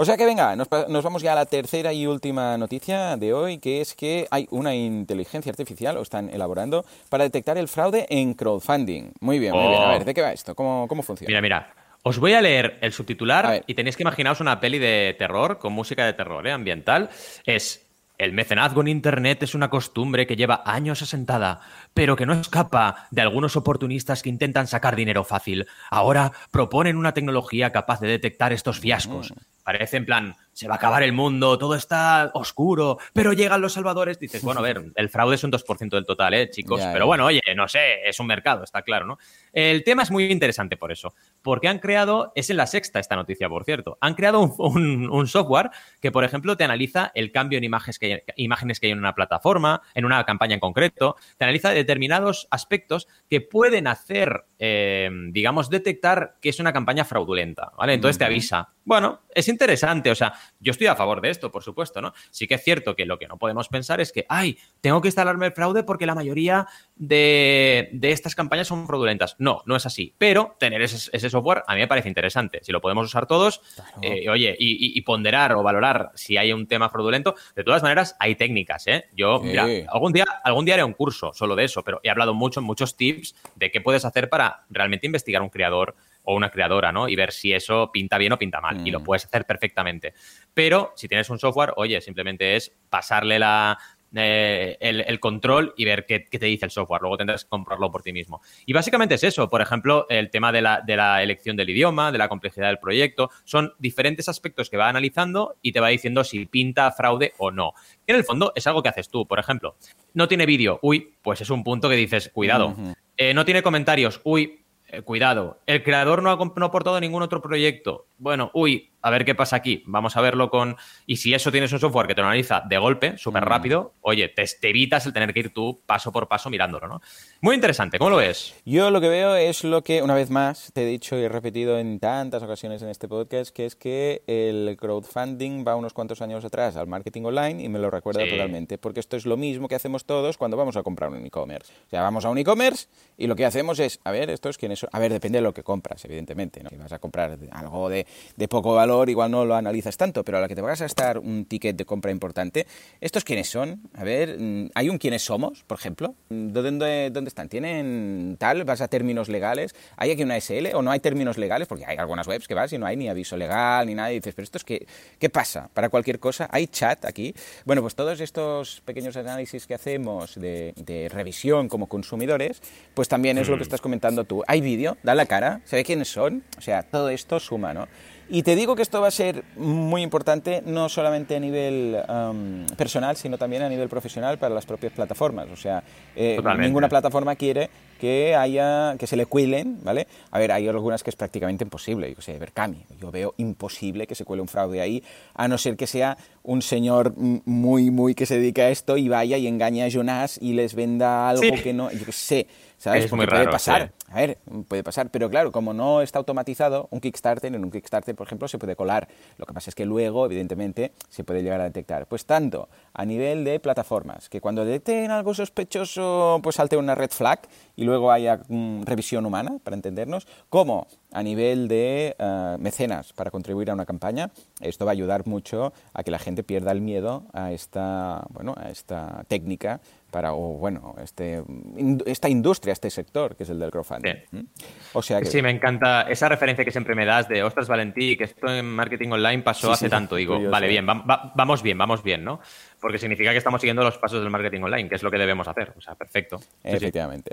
[SPEAKER 1] O sea que venga, nos, vamos ya a la tercera y última noticia de hoy, que es que hay una inteligencia artificial, o están elaborando, para detectar el fraude en crowdfunding. Muy bien, muy bien. A ver, ¿de qué va esto? ¿Cómo, cómo funciona?
[SPEAKER 2] Mira, mira. Os voy a leer el subtitular y tenéis que imaginaros una peli de terror con música de terror ¿eh? ambiental. Es el mecenazgo en Internet es una costumbre que lleva años asentada, pero que no escapa de algunos oportunistas que intentan sacar dinero fácil. Ahora proponen una tecnología capaz de detectar estos fiascos. Parece en plan, se va a acabar el mundo, todo está oscuro, pero llegan los salvadores. Dices, bueno, a ver, <laughs> el fraude es un 2% del total, ¿eh, chicos? pero bueno, oye, no sé, es un mercado, está claro, ¿no? El tema es muy interesante por eso, porque han creado, es en la sexta esta noticia, por cierto, han creado un, software que, por ejemplo, te analiza el cambio en imágenes que, hay, imágenes que hay en una plataforma, en una campaña en concreto, te analiza determinados aspectos que pueden hacer, eh, digamos, detectar que es una campaña fraudulenta, ¿vale? Entonces te avisa, bueno, es interesante, o sea, yo estoy a favor de esto, por supuesto, ¿no? Sí que es cierto que lo que no podemos pensar es que, ay, tengo que instalarme el fraude porque la mayoría de, estas campañas son fraudulentas. No, no es así. Pero tener ese, software a mí me parece interesante. Si lo podemos usar todos, eh, oye, y, ponderar o valorar si hay un tema fraudulento, de todas maneras, hay técnicas, ¿eh? Yo, mira, algún día, algún día haré un curso solo de eso, pero he hablado mucho, muchos tips de qué puedes hacer para realmente investigar un creador o una creadora, ¿no? Y ver si eso pinta bien o pinta mal. Y lo mm. puedes hacer perfectamente. Pero si tienes un software, oye, simplemente es pasarle la, eh, el, control y ver qué, te dice el software. Luego tendrás que comprarlo por ti mismo. Y básicamente es eso. Por ejemplo, el tema de la, de la, elección del idioma, de la complejidad del proyecto. Son diferentes aspectos que va analizando y te va diciendo si pinta fraude o no. En el fondo es algo que haces tú. Por ejemplo, no tiene vídeo. Uy, pues es un punto que dices, cuidado. Eh, no tiene comentarios. Uy, eh, cuidado, el creador no ha, no ha aportado ningún otro proyecto. Bueno, uy, a ver qué pasa aquí. Vamos a verlo con. Y si eso tienes un software que te lo analiza de golpe, súper mm. rápido, oye, te, evitas el tener que ir tú paso por paso mirándolo, ¿no? Muy interesante, ¿cómo lo ves?
[SPEAKER 1] Yo lo que veo es lo que, una vez más, te he dicho y he repetido en tantas ocasiones en este podcast, que es que el crowdfunding va unos cuantos años atrás al marketing online y me lo recuerda totalmente, porque esto es lo mismo que hacemos todos cuando vamos a comprar un e-commerce. O sea, vamos a un e-commerce y lo que hacemos es, a ver, estos quiénes son. A ver, depende de lo que compras, evidentemente, ¿no? Si vas a comprar algo de, de poco valor, igual no lo analizas tanto, pero a la que te vas a gastar un ticket de compra importante, ¿estos quiénes son? A ver, mm, ¿hay un quiénes somos, por ejemplo? ¿Dónde, dónde están? ¿Tienen tal? ¿Vas a términos legales? ¿Hay aquí una SL o no hay términos legales? Porque hay algunas webs que vas y no hay ni aviso legal ni nada y dices, pero esto es que, ¿qué pasa? Para cualquier cosa, ¿hay chat aquí? Bueno, pues todos estos pequeños análisis que hacemos de, de revisión como consumidores, pues también es lo que mm. estás comentando tú. ¿Hay vídeo? ¿Da la cara? ¿Se ve quiénes son? O sea, todo esto suma, ¿no? Y te digo que esto va a ser muy importante no solamente a nivel personal, sino también a nivel profesional para las propias plataformas. O sea, eh, ninguna plataforma quiere que haya que se le cuelen, ¿vale? A ver, hay algunas que es prácticamente imposible. Yo sé, Berkami, yo veo imposible que se cuele un fraude ahí, a no ser que sea un señor muy, muy que se dedica a esto y vaya y engañe a Jonas y les venda algo que no, yo qué sé ¿sabes?
[SPEAKER 2] Es muy puede
[SPEAKER 1] pasar. A ver, puede pasar, pero claro, como no está automatizado, un Kickstarter, en un Kickstarter, por ejemplo, se puede colar. Lo que pasa es que luego, evidentemente, se puede llegar a detectar. Pues tanto a nivel de plataformas, que cuando detecten algo sospechoso, pues salte una red flag y luego haya mm, revisión humana, para entendernos, como a nivel de eh, mecenas para contribuir a una campaña. Esto va a ayudar mucho a que la gente pierda el miedo a esta, bueno, a esta técnica para, o bueno, este, esta industria, este sector, que es el del crowdfunding. ¿Mm?
[SPEAKER 2] O sea que... Sí, me encanta esa referencia que siempre me das de, ostras, Valentí, que esto en marketing online pasó hace tanto. Digo, vale, bien, vamos bien, vamos bien, ¿no? Porque significa que estamos siguiendo los pasos del marketing online, que es lo que debemos hacer. O sea, perfecto.
[SPEAKER 1] Efectivamente.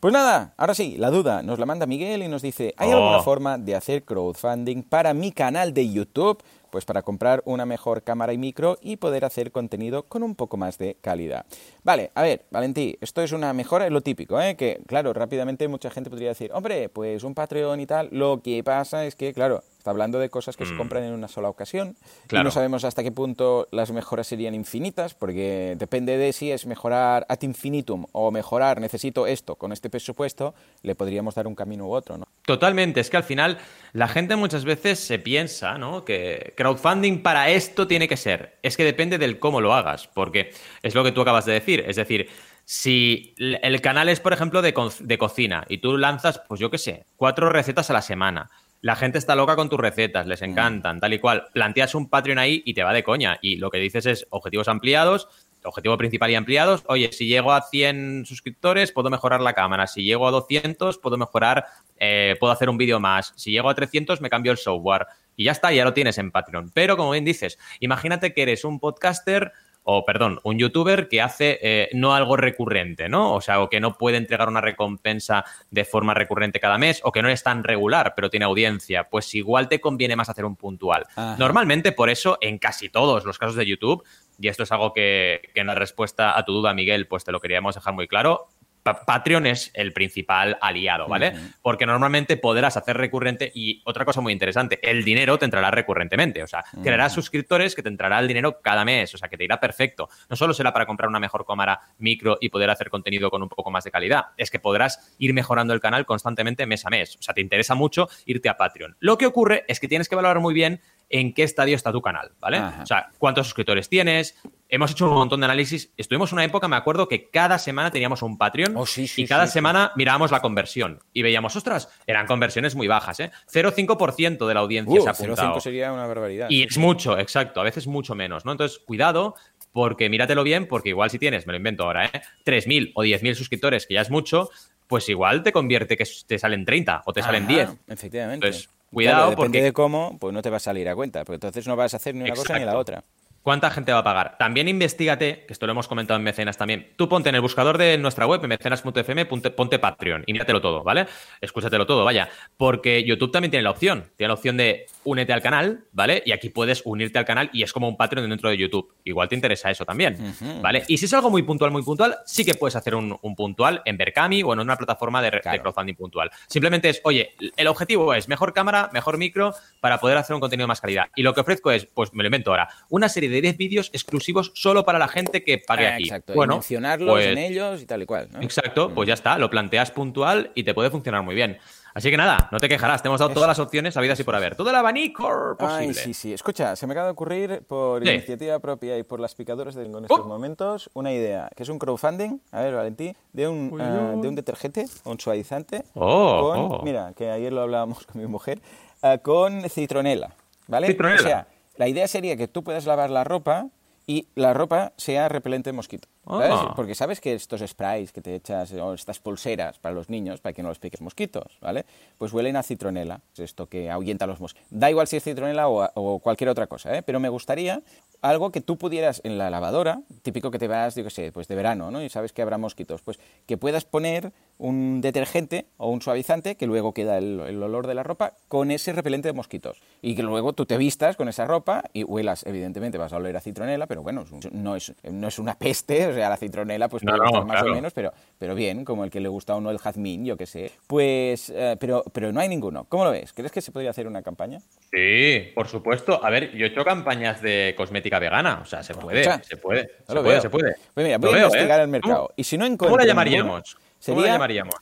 [SPEAKER 1] Pues nada, ahora sí, la duda nos la manda Miguel y nos dice, ¿hay alguna oh. forma de hacer crowdfunding para mi canal de YouTube? Pues para comprar una mejor cámara y micro y poder hacer contenido con un poco más de calidad. Vale, a ver, Valentí, esto es una mejora, es lo típico, ¿eh? que claro, rápidamente mucha gente podría decir, hombre, pues un Patreon y tal, lo que pasa es que, claro, Está hablando de cosas que se mm. compran en una sola ocasión. Y no sabemos hasta qué punto las mejoras serían infinitas, porque depende de si es mejorar ad infinitum o mejorar, necesito esto con este presupuesto, le podríamos dar un camino u otro, ¿no?
[SPEAKER 2] Totalmente. Es que al final la gente muchas veces se piensa, ¿no? Que crowdfunding para esto tiene que ser. Es que depende del cómo lo hagas, porque es lo que tú acabas de decir. Es decir, si el canal es, por ejemplo, de, de cocina y tú lanzas, pues yo qué sé, cuatro recetas a la semana la gente está loca con tus recetas, les mm. encantan, tal y cual. Planteas un Patreon ahí y te va de coña. Y lo que dices es objetivos ampliados, objetivo principal y ampliados. Oye, si llego a 100 suscriptores, puedo mejorar la cámara. Si llego a 200, puedo mejorar, eh, puedo hacer un vídeo más. Si llego a 300, me cambio el software. Y ya está, ya lo tienes en Patreon. Pero como bien dices, imagínate que eres un podcaster o perdón, un youtuber que hace eh, no algo recurrente, ¿no? O sea, o que no puede entregar una recompensa de forma recurrente cada mes, o que no es tan regular, pero tiene audiencia, pues igual te conviene más hacer un puntual. Normalmente, por eso, en casi todos los casos de YouTube, y esto es algo que, que en la respuesta a tu duda, Miguel, pues te lo queríamos dejar muy claro, Patreon es el principal aliado, ¿vale? Porque normalmente podrás hacer recurrente y otra cosa muy interesante, el dinero te entrará recurrentemente, o sea, crearás suscriptores que te entrará el dinero cada mes, o sea, que te irá perfecto. No solo será para comprar una mejor cámara micro y poder hacer contenido con un poco más de calidad, es que podrás ir mejorando el canal constantemente mes a mes, o sea, te interesa mucho irte a Patreon. Lo que ocurre es que tienes que valorar muy bien en qué estadio está tu canal, ¿vale? O sea, cuántos suscriptores tienes. Hemos hecho un montón de análisis. Estuvimos una época, me acuerdo, que cada semana teníamos un Patreon
[SPEAKER 1] oh, y
[SPEAKER 2] cada semana mirábamos la conversión y veíamos, ostras, eran conversiones muy bajas, ¿eh? 0,5% de la audiencia uh, se ha apuntado. 0,5
[SPEAKER 1] sería una barbaridad.
[SPEAKER 2] Y es mucho, exacto, a veces mucho menos, ¿no? Entonces, cuidado, porque míratelo bien, porque igual si tienes, me lo invento ahora, ¿eh? 3.000 o 10.000 suscriptores, que ya es mucho, pues igual te convierte que te salen 30 o te salen 10.
[SPEAKER 1] Efectivamente. Entonces, Cuidado, depende de cómo, pues no te va a salir a cuenta, porque entonces no vas a hacer ni una cosa ni la otra.
[SPEAKER 2] ¿Cuánta gente va a pagar? También investigate, que esto lo hemos comentado en Mecenas también. Tú ponte en el buscador de nuestra web, en mecenas.fm, ponte, Patreon y míratelo todo, ¿vale? Escúchatelo todo, vaya. Porque YouTube también tiene la opción. Tiene la opción de únete al canal, ¿vale? Y aquí puedes unirte al canal y es como un Patreon dentro de YouTube. Igual te interesa eso también, ¿vale? Y si es algo muy puntual, muy puntual, sí que puedes hacer un, puntual en Berkami o en una plataforma de, de, crowdfunding puntual. Simplemente es, oye, el objetivo es mejor cámara, mejor micro para poder hacer un contenido de más calidad. Y lo que ofrezco es, pues me lo invento ahora, una serie de 10 vídeos exclusivos solo para la gente que pague ah, aquí.
[SPEAKER 1] Exacto, bueno, mencionarlos pues en ellos y tal y cual.
[SPEAKER 2] Exacto, pues ya está, lo planteas puntual y te puede funcionar muy bien. Así que nada, no te quejarás, te hemos dado todas las opciones habidas y por haber. Todo el abanico posible. Ay,
[SPEAKER 1] sí, sí. Escucha, se me acaba de ocurrir por iniciativa propia y por las picaduras de en estos ¡Oh! momentos una idea, que es un crowdfunding, a ver, Valentín, de un, ah, de un detergente, un suavizante.
[SPEAKER 2] Oh,
[SPEAKER 1] oh, Mira, que ayer lo hablábamos <laughs> con mi mujer, ah, con citronela. ¿Vale?
[SPEAKER 2] Citronela.
[SPEAKER 1] O sea, la idea sería que tú puedas lavar la ropa y la ropa sea repelente de mosquito. Ah. Porque sabes que estos sprays que te echas, o estas pulseras para los niños, para que no los piques mosquitos, ¿vale? Pues huelen a citronela, es esto que ahuyenta los mosquitos. Da igual si es citronela o, cualquier otra cosa, ¿eh? Pero me gustaría algo que tú pudieras en la lavadora, típico que te vas, yo qué sé, pues de verano, ¿no? Y sabes que habrá mosquitos, pues que puedas poner un detergente o un suavizante que luego queda el, olor de la ropa con ese repelente de mosquitos. Y que luego tú te vistas con esa ropa y huelas, evidentemente vas a oler a citronela, pero bueno, no es, no es una peste, o sea, la citronela pues más o menos, pero, pero bien, como el que le gusta a uno el jazmín, yo qué sé. Pues, eh, pero, pero no hay ninguno. ¿Cómo lo ves? ¿Crees que se podría hacer una campaña?
[SPEAKER 2] Sí, por supuesto. A ver, yo he hecho campañas de cosmética vegana, o sea, se puede, se puede, se puede, se puede.
[SPEAKER 1] Pues mira, voy a investigar ¿eh? el mercado. Y si no
[SPEAKER 2] ¿Cómo la llamaríamos? ¿Cómo la llamaríamos?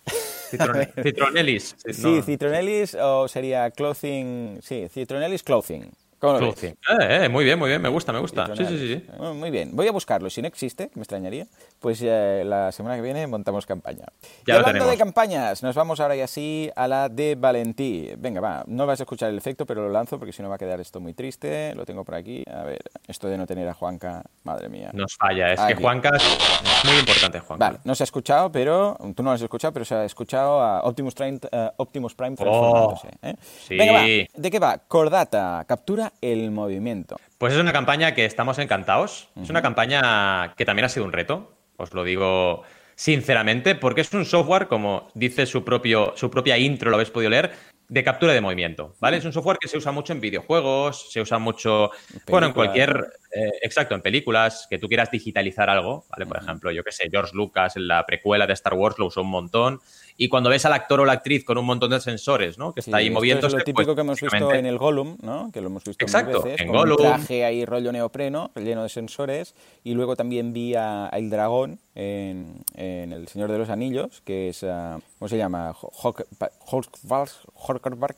[SPEAKER 2] <laughs> Citronelis.
[SPEAKER 1] Sí, Citronelis o sería clothing. Sí, Citronelis clothing. ¿Cómo
[SPEAKER 2] eh, eh, muy bien, muy bien, me gusta, me gusta. Sí, sí, sí.
[SPEAKER 1] Muy bien, voy a buscarlo. Si no existe, que me extrañaría, pues eh, la semana que viene montamos campaña.
[SPEAKER 2] Ya
[SPEAKER 1] y
[SPEAKER 2] hablando
[SPEAKER 1] de campañas, nos vamos ahora y así a la de Valentí. Venga, va, no vas a escuchar el efecto, pero lo lanzo porque si no va a quedar esto muy triste. Lo tengo por aquí. A ver, esto de no tener a Juanca, madre mía.
[SPEAKER 2] Nos falla, es que Juanca es muy importante, Juanca.
[SPEAKER 1] Vale, no se ha escuchado, pero tú no lo has escuchado, pero se ha escuchado a Optimus Prime, Optimus Prime transformándose.
[SPEAKER 2] Oh, sí.
[SPEAKER 1] Venga, va, ¿de qué va? Cordata, captura el movimiento.
[SPEAKER 2] Pues es una campaña que estamos encantados. Es una campaña que también ha sido un reto os lo digo sinceramente, porque es un software, como dice su, propio, su propia intro, lo habéis podido leer, de captura de movimiento, ¿vale? Es un software que se usa mucho en videojuegos, se usa mucho, bueno, en cualquier, eh, exacto, en películas, que tú quieras digitalizar algo, ¿vale? Por ejemplo, yo qué sé, George Lucas en la precuela de Star Wars lo usó un montón y cuando ves al actor o la actriz con un montón de sensores, ¿no? Que está ahí moviéndose.
[SPEAKER 1] Es lo típico
[SPEAKER 2] pues,
[SPEAKER 1] que hemos visto en el Gollum, ¿no? Que lo hemos visto
[SPEAKER 2] Exacto,
[SPEAKER 1] veces,
[SPEAKER 2] en
[SPEAKER 1] con
[SPEAKER 2] Gollum.
[SPEAKER 1] un traje ahí rollo neopreno, lleno de sensores. Y luego también vi a, El Dragón en, El Señor de los Anillos, que es, uh, ¿cómo se llama? Huchelbark,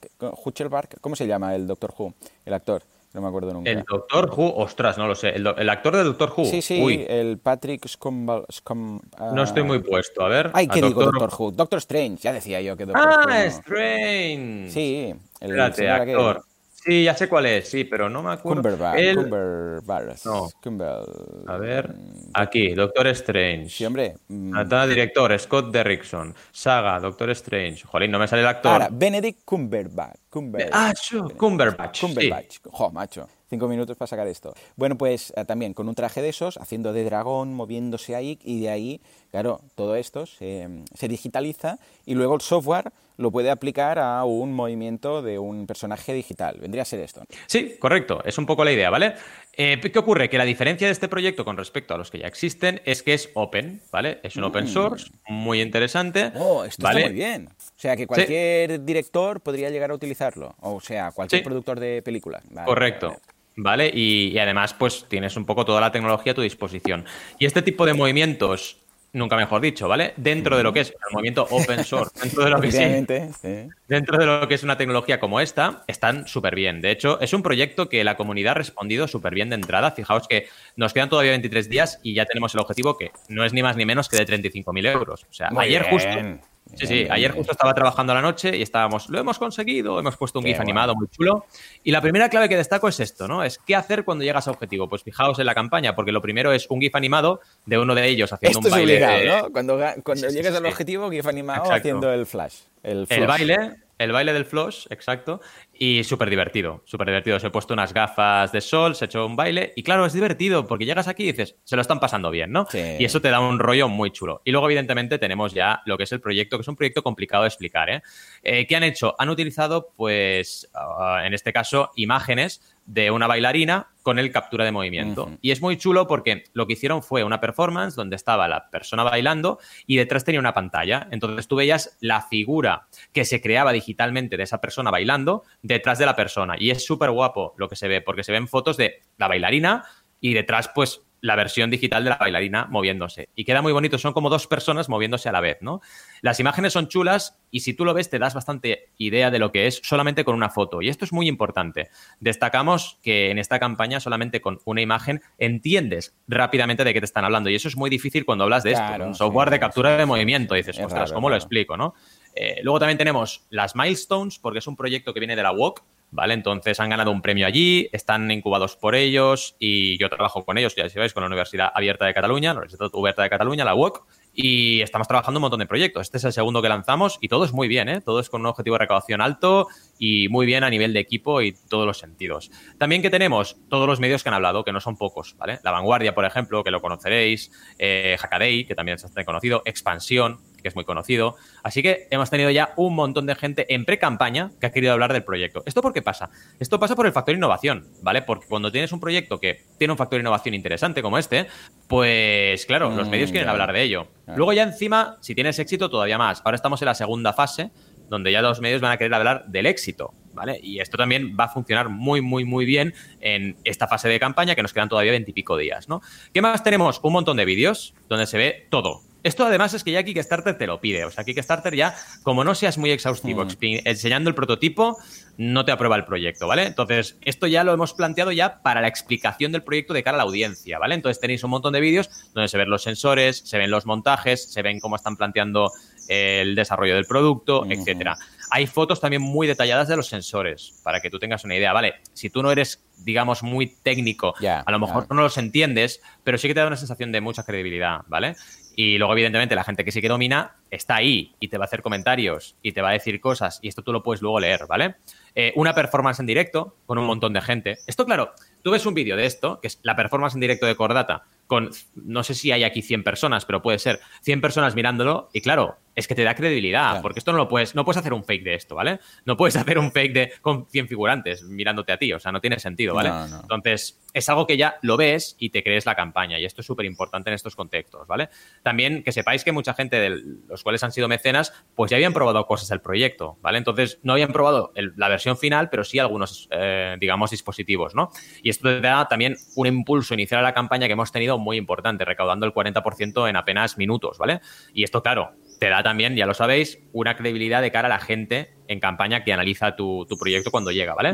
[SPEAKER 1] ¿cómo se llama el Doctor Who? El actor. No me acuerdo nunca.
[SPEAKER 2] El Doctor Who, ostras, no lo sé. El, actor de Doctor Who.
[SPEAKER 1] Sí, sí, el Patrick Scum...
[SPEAKER 2] no estoy muy puesto, a ver.
[SPEAKER 1] Ay, ¿qué digo Doctor Who? Doctor Strange, ya decía yo que Doctor
[SPEAKER 2] ah. Ah, Strange.
[SPEAKER 1] Sí,
[SPEAKER 2] el Espérate, actor. Sí, ya sé cuál es, sí, pero no me acuerdo.
[SPEAKER 1] Cumberbatch.
[SPEAKER 2] El-
[SPEAKER 1] Cumberbatch.
[SPEAKER 2] No.
[SPEAKER 1] Cumber-
[SPEAKER 2] A ver, aquí, Doctor Strange.
[SPEAKER 1] Sí, hombre. mm,
[SPEAKER 2] Nata, director, Scott Derrickson. Saga, Doctor Strange. Jolín, no me sale el actor.
[SPEAKER 1] Ahora, Benedict Cumberbatch. Cumber-
[SPEAKER 2] Ah, sí, Cumberbatch. sí.
[SPEAKER 1] Cumberbatch. Jo, macho. Cinco minutos para sacar esto. Bueno, pues eh, también con un traje de esos, haciendo de dragón, moviéndose ahí, y de ahí, claro, todo esto se, se digitaliza y luego el software lo puede aplicar a un movimiento de un personaje digital. Vendría a ser esto.
[SPEAKER 2] Sí, correcto. Es un poco la idea, ¿vale? Eh, ¿Qué ocurre? Que la diferencia de este proyecto con respecto a los que ya existen es que es open, ¿vale? Es un open source muy interesante.
[SPEAKER 1] Mm. Oh, esto
[SPEAKER 2] ¿vale?
[SPEAKER 1] está muy bien. O sea, que cualquier director podría llegar a utilizarlo. O sea, cualquier
[SPEAKER 2] Sí.
[SPEAKER 1] productor de películas. Vale,
[SPEAKER 2] Correcto.
[SPEAKER 1] vale.
[SPEAKER 2] ¿Vale? Y, y además, pues tienes un poco toda la tecnología a tu disposición. Y este tipo de movimientos, nunca mejor dicho, ¿vale? Dentro de lo que es el movimiento open source, dentro de lo que sí, dentro de lo que es una tecnología como esta, están súper bien. De hecho, es un proyecto que la comunidad ha respondido súper bien de entrada. Fijaos que nos quedan todavía 23 días y ya tenemos el objetivo que no es ni más ni menos que de 35.000 euros. O sea,
[SPEAKER 1] Muy
[SPEAKER 2] ayer
[SPEAKER 1] bien.
[SPEAKER 2] justo. Sí, sí, ayer justo estaba trabajando a la noche y estábamos, lo hemos conseguido, hemos puesto un
[SPEAKER 1] Qué
[SPEAKER 2] GIF
[SPEAKER 1] bueno.
[SPEAKER 2] animado muy chulo. Y la primera clave que destaco es esto, ¿no? Es qué hacer cuando llegas a objetivo. Pues fijaos en la campaña, porque lo primero es un GIF animado de uno de ellos haciendo
[SPEAKER 1] Esto
[SPEAKER 2] un
[SPEAKER 1] es
[SPEAKER 2] baile.
[SPEAKER 1] obligado, ¿no? Cuando, cuando
[SPEAKER 2] Sí,
[SPEAKER 1] al objetivo, GIF animado
[SPEAKER 2] Exacto.
[SPEAKER 1] haciendo el flash. El,
[SPEAKER 2] El
[SPEAKER 1] flash.
[SPEAKER 2] baile, el baile del flush, exacto. Y súper divertido, súper divertido. Se he puesto unas gafas de sol, se ha hecho un baile. Y claro, es divertido porque llegas aquí y dices, se lo están pasando bien, ¿no?
[SPEAKER 1] Sí.
[SPEAKER 2] Y eso te da un rollo muy chulo. Y luego, evidentemente, tenemos ya lo que es el proyecto, que es un proyecto complicado de explicar, ¿eh? Eh, ¿Qué han hecho? Han utilizado, pues, ah, en este caso, imágenes de una bailarina con el captura de movimiento. Y es muy chulo porque lo que hicieron fue una performance donde estaba la persona bailando y detrás tenía una pantalla. Entonces tú veías la figura que se creaba digitalmente de esa persona bailando detrás de la persona. Y es súper guapo lo que se ve, porque se ven fotos de la bailarina y detrás, pues, la versión digital de la bailarina moviéndose. Y queda muy bonito, son como dos personas moviéndose a la vez, ¿no? Las imágenes son chulas y si tú lo ves te das bastante idea de lo que es solamente con una foto. Y esto es muy importante. Destacamos que en esta campaña solamente con una imagen entiendes rápidamente de qué te están hablando. Y eso es muy difícil cuando hablas de esto. Un software
[SPEAKER 1] sí,
[SPEAKER 2] de captura de movimiento. Y dices,
[SPEAKER 1] Es
[SPEAKER 2] ostras,
[SPEAKER 1] raro,
[SPEAKER 2] ¿cómo lo explico, no? Eh, luego también tenemos las milestones, porque es un proyecto que viene de la WOC, ¿vale? Entonces han ganado un premio allí, están incubados por ellos y yo trabajo con ellos, ya sabéis, con la Universidad Abierta de Cataluña, la Universidad Abierta de Cataluña, la UOC, y estamos trabajando un montón de proyectos. Este es el segundo que lanzamos y todo es muy bien, ¿eh? Todo es con un objetivo de recaudación alto y muy bien a nivel de equipo y todos los sentidos. También que tenemos todos los medios que han hablado, que no son pocos, ¿vale? La Vanguardia, por ejemplo, que lo conoceréis, eh, Hackaday, que también es bastante conocido, Expansión, que es muy conocido. Así que hemos tenido ya un montón de gente en pre-campaña que ha querido hablar del proyecto. ¿Esto por qué pasa? Esto pasa por el factor innovación, ¿vale? Porque cuando tienes un proyecto que tiene un factor de innovación interesante como este, pues claro, los
[SPEAKER 1] Mm,
[SPEAKER 2] medios quieren hablar de ello.
[SPEAKER 1] Claro.
[SPEAKER 2] Luego ya encima, si tienes éxito, todavía más. Ahora estamos en la segunda fase, donde ya los medios van a querer hablar del éxito, ¿vale? Y esto también va a funcionar muy, muy, muy bien en esta fase de campaña, que nos quedan todavía veintipico días, ¿no? ¿Qué más tenemos? Un montón de vídeos donde se ve todo. Esto además es que ya Kickstarter te lo pide. O sea, Kickstarter ya, como no seas muy exhaustivo
[SPEAKER 1] Mm.
[SPEAKER 2] enseñando el prototipo, no te aprueba el proyecto, ¿vale? Entonces, esto ya lo hemos planteado ya para la explicación del proyecto de cara a la audiencia, ¿vale? Entonces tenéis un montón de vídeos donde se ven los sensores, se ven los montajes, se ven cómo están planteando el desarrollo del producto,
[SPEAKER 1] Ujú.
[SPEAKER 2] etcétera. Hay fotos también muy detalladas de los sensores, para que tú tengas una idea, ¿vale? Si tú no eres, digamos, muy técnico,
[SPEAKER 1] Ya,
[SPEAKER 2] a lo mejor no los entiendes, pero sí que te da una sensación de mucha credibilidad, ¿vale? Y luego, evidentemente, la gente que sí que domina está ahí y te va a hacer comentarios y te va a decir cosas y esto tú lo puedes luego leer, ¿vale? Eh, una performance en directo con un montón de gente. Esto, claro, tú ves un vídeo de esto, que es la performance en directo de Cordata, con, no sé si hay aquí 100 personas, pero puede ser 100 personas mirándolo y claro, es que te da credibilidad,
[SPEAKER 1] Claro.
[SPEAKER 2] porque esto no lo puedes, no puedes hacer un fake de esto, ¿vale? No puedes hacer un fake de con 100 figurantes mirándote a ti, o sea, no tiene sentido, ¿vale?
[SPEAKER 1] No, no.
[SPEAKER 2] Entonces, es algo que ya lo ves y te crees la campaña, y esto es súper importante en estos contextos, ¿vale? También que sepáis que mucha gente de los cuales han sido mecenas, pues ya habían probado cosas del proyecto, ¿vale? Entonces, no habían probado el- la versión final, pero sí algunos, eh, digamos, dispositivos, ¿no? Y esto te da también un impulso inicial a la campaña que hemos tenido muy importante, recaudando el 40% en apenas minutos, ¿vale? Y esto, claro, te da también, ya lo sabéis, una credibilidad de cara a la gente en campaña que analiza tu, tu proyecto cuando llega, ¿vale?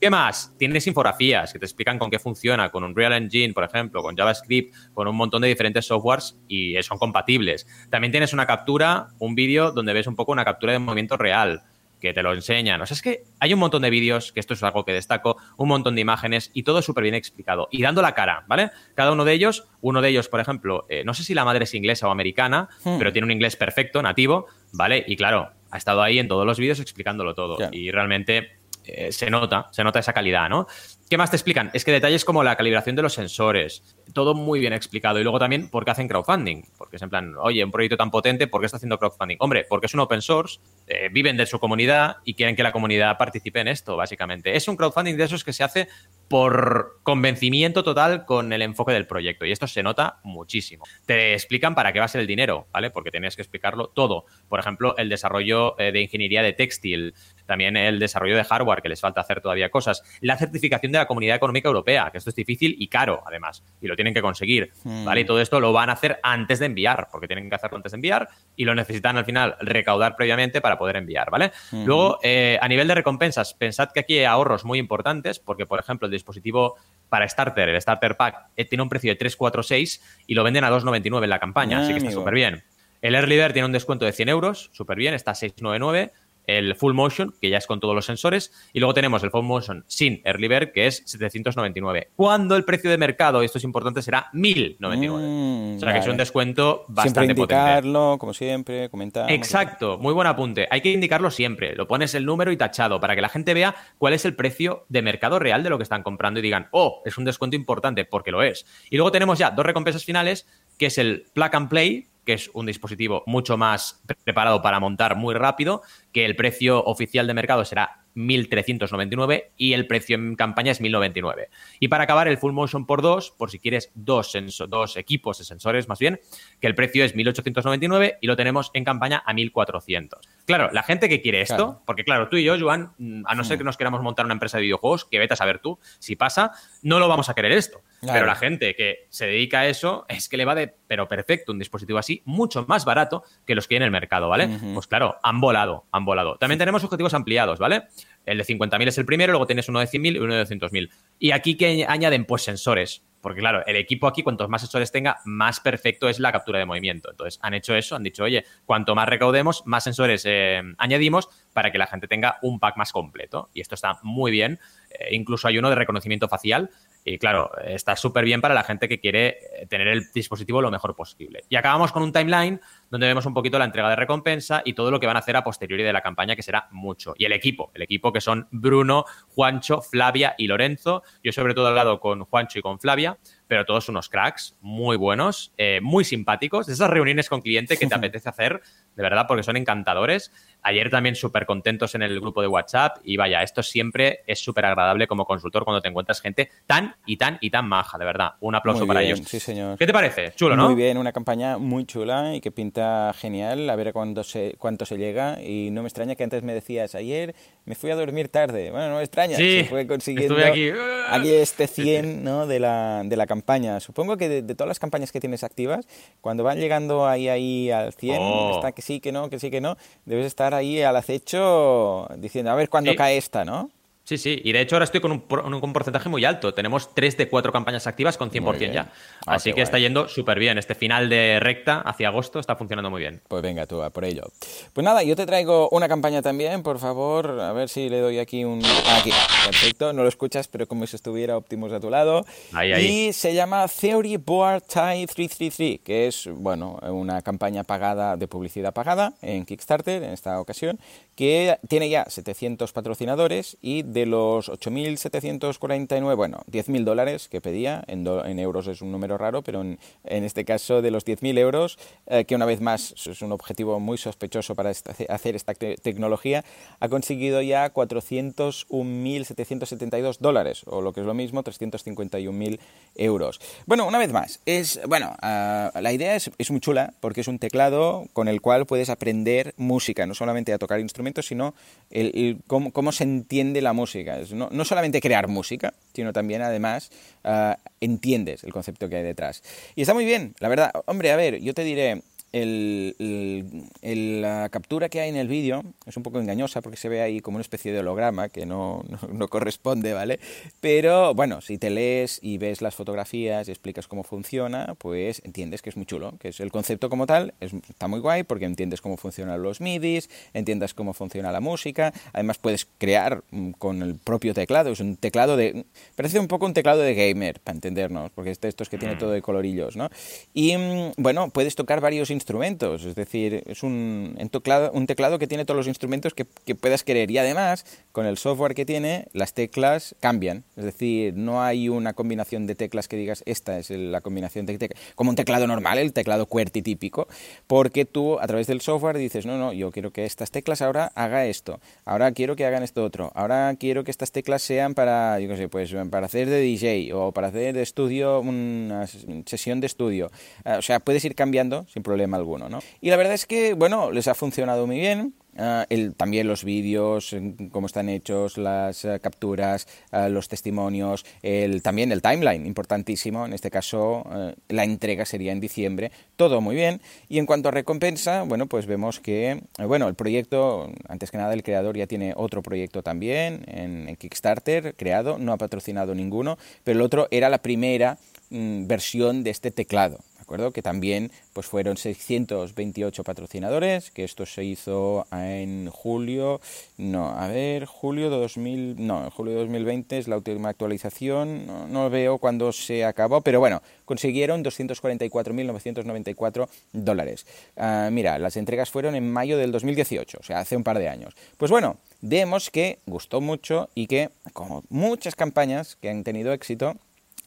[SPEAKER 2] ¿Qué más? Tienes infografías que te explican con qué funciona, con Unreal Engine, por ejemplo, con JavaScript, con un montón de diferentes softwares y son compatibles. También tienes una captura, un vídeo donde ves un poco una captura de movimiento real. Que te lo enseñan. O sea, es que hay un montón de vídeos, que esto es algo que destaco, un montón de imágenes y todo súper bien explicado. Y dando la cara, ¿vale? Cada uno de ellos, uno de ellos, por ejemplo, eh, no sé si la madre es inglesa o americana, hmm. pero tiene un inglés perfecto, nativo, ¿vale? Y claro, ha estado ahí en todos los vídeos explicándolo todo. Y realmente eh, se nota, se nota esa calidad, ¿no? ¿Qué más te explican? Es que detalles como la calibración de los sensores, todo muy bien explicado. Y luego también por qué hacen crowdfunding. Porque es en plan, oye, un proyecto tan potente, ¿por qué está haciendo crowdfunding? Hombre, porque es un open source, eh, viven de su comunidad y quieren que la comunidad participe en esto, básicamente. Es un crowdfunding de esos que se hace por convencimiento total con el enfoque del proyecto. Y esto se nota muchísimo. Te explican para qué va a ser el dinero, ¿vale? Porque tienes que explicarlo todo. Por ejemplo, el desarrollo eh, de ingeniería de textil, también el desarrollo de hardware, que les falta hacer todavía cosas, la certificación de la Comunidad Económica Europea, que esto es difícil y caro, además, y lo tienen que conseguir, hmm. ¿vale? Y todo esto lo van a hacer antes de enviar, porque tienen que hacerlo antes de enviar y lo necesitan al final recaudar previamente para poder enviar, ¿vale? Hmm. Luego, eh, a nivel de recompensas, pensad que aquí hay ahorros muy importantes, porque, por ejemplo, el dispositivo para Starter, el Starter Pack, eh, tiene un precio de 346 y lo venden a 2,99 en la campaña, así que está súper bien. El Early Bird tiene un descuento de 100 euros, súper bien, está a 699 el Full Motion, que ya es con todos los sensores, y luego tenemos el Full Motion sin Early Bird, que es 799. Cuando el precio de mercado, esto es importante, será 1099. Mm, o sea que es un descuento bastante
[SPEAKER 1] siempre indicarlo, como siempre, comentar.
[SPEAKER 2] Exacto, muy buen apunte. Hay que indicarlo siempre. Lo pones el número y tachado para que la gente vea cuál es el precio de mercado real de lo que están comprando y digan, oh, es un descuento importante, porque lo es. Y luego tenemos ya dos recompensas finales, que es el Plug and Play, que es un dispositivo mucho más preparado para montar muy rápido, que el precio oficial de mercado será 1.399 y el precio en campaña es 1.099. Y para acabar, el Full Motion por dos, por si quieres dos, dos equipos de sensores más bien, que el precio es 1.899 y lo tenemos en campaña a 1.400. Claro, la gente que quiere esto, porque claro, tú y yo, Joan, mm, a no ser hmm. que nos queramos montar una empresa de videojuegos, que vete a saber tú, si pasa, no lo vamos a querer esto. Pero la gente que se dedica a eso es que le va de, pero perfecto, un dispositivo así, mucho más barato que los que hay en el mercado, ¿vale? Pues claro, han volado, han volado. También tenemos objetivos ampliados, ¿vale? El de 50.000 es el primero, luego tienes uno de 100.000 y uno de 200.000. Y aquí que añaden, pues sensores. Porque claro, el equipo aquí, cuantos más sensores tenga, más perfecto es la captura de movimiento. Entonces, han hecho eso, han dicho, oye, cuanto más recaudemos, más sensores eh, añadimos para que la gente tenga un pack más completo. Y esto está muy bien. Eh, incluso hay uno de reconocimiento facial y claro, está súper bien para la gente que quiere eh, tener el dispositivo lo mejor posible. Y acabamos con un timeline donde vemos un poquito la entrega de recompensa y todo lo que van a hacer a posteriori de la campaña, que será mucho. Y el equipo, el equipo que son Bruno, Juancho, Flavia y Lorenzo. Yo sobre todo he hablado con Juancho y con Flavia, pero todos unos cracks muy buenos, eh, muy simpáticos. Esas reuniones con cliente que te <laughs> apetece hacer, de verdad, porque son encantadores. Ayer también súper contentos en el grupo de WhatsApp y vaya, esto siempre es súper agradable como consultor cuando te encuentras gente tan y tan y tan maja, de verdad. Un aplauso para ellos.
[SPEAKER 1] Sí, señor.
[SPEAKER 2] ¿Qué te parece? Chulo, ¿no?
[SPEAKER 1] Muy bien, una campaña muy chula y que pinta genial, a ver cuándo se, cuánto se llega y no me extraña que antes me decías, ayer me fui a dormir tarde. Bueno, no me extraña,
[SPEAKER 2] sí,
[SPEAKER 1] se fue consiguiendo
[SPEAKER 2] aquí.
[SPEAKER 1] aquí este 100 ¿no? de, la, de la campaña. Supongo que de, todas las campañas que tienes activas, cuando van llegando ahí, ahí al 100, está que sí, que no, que sí, que no, debes estar ahí al acecho diciendo, a ver cuándo cae esta, ¿no?
[SPEAKER 2] Sí, sí, y de hecho ahora estoy con un, porcentaje muy alto. Tenemos 3 de 4 campañas activas con 100% ya. Ah, Así que está yendo súper bien. Este final de recta hacia agosto está funcionando muy bien.
[SPEAKER 1] Pues venga tú, a por ello. Pues nada, yo te traigo una campaña también, por favor. A ver si le doy aquí un... Aquí, perfecto. No lo escuchas, pero como si estuviera Optimus a tu lado.
[SPEAKER 2] Ahí, ahí.
[SPEAKER 1] Y se llama Theory Board Tie 333, que es, bueno, una campaña pagada de publicidad pagada en Kickstarter en esta ocasión, que tiene ya 700 patrocinadores y de los 8.749, bueno, 10.000 dólares que pedía, en, en, euros es un número raro, pero en, este caso de los 10.000 euros, eh, que una vez más es un objetivo muy sospechoso para hacer esta tecnología, ha conseguido ya 401.772 dólares, o lo que es lo mismo, 351.000 euros. Bueno, una vez más, es, bueno, ah, la idea es, es muy chula porque es un teclado con el cual puedes aprender música, no solamente a tocar instrumentos, sino el, cómo, cómo se entiende la música música. no, no, solamente crear música, sino también además ah, entiendes el concepto que hay detrás. Y está muy bien, la verdad. Hombre, a ver, yo te diré, la captura que hay en el vídeo es un poco engañosa porque se ve ahí como una especie de holograma que no, no, corresponde, ¿vale? Pero bueno, si te lees y ves las fotografías y explicas cómo funciona, pues entiendes que es muy chulo, que es el concepto como tal, está muy guay porque entiendes cómo funcionan los MIDIs, entiendes cómo funciona la música, además puedes crear mm, con el propio teclado, es un teclado de... parece un poco un teclado de gamer, para entendernos, porque este, estos que tiene mm. todo de colorillos, ¿no? Y mm, bueno, puedes tocar varios instrumentos, es decir, es un, teclado, un teclado que tiene todos los instrumentos que, puedas querer. Y además con el software que tiene las teclas cambian, es decir, no hay una combinación de teclas que digas esta es la combinación de teclas, como un teclado normal, el teclado QWERTY típico, porque tú a través del software dices, no, no, yo quiero que estas teclas ahora haga esto, ahora quiero que hagan esto otro, ahora quiero que estas teclas sean para, yo qué sé, pues para hacer de DJ o para hacer de estudio una sesión de estudio, ah, o sea, puedes ir cambiando sin problema alguno, ¿no? Y la verdad es que, bueno, les ha funcionado muy bien, Ah, el, también los vídeos, cómo están hechos, las eh, capturas, ah, los testimonios, el, también el timeline, importantísimo. En este caso, eh, la entrega sería en diciembre. Todo muy bien. Y en cuanto a recompensa, bueno, pues vemos que, eh, bueno, el proyecto, antes que nada, el creador ya tiene otro proyecto también en, Kickstarter creado, no ha patrocinado ninguno, pero el otro era la primera mm, versión de este teclado Que también pues fueron 628 patrocinadores, que esto se hizo en julio, no, a ver, julio de 2000, no, julio de 2020 es la última actualización, no, veo cuándo se acabó, pero bueno, consiguieron 244.994 dólares. Ah, mira, las entregas fueron en mayo del 2018, o sea, hace un par de años. Pues bueno, vemos que gustó mucho y que, como muchas campañas que han tenido éxito,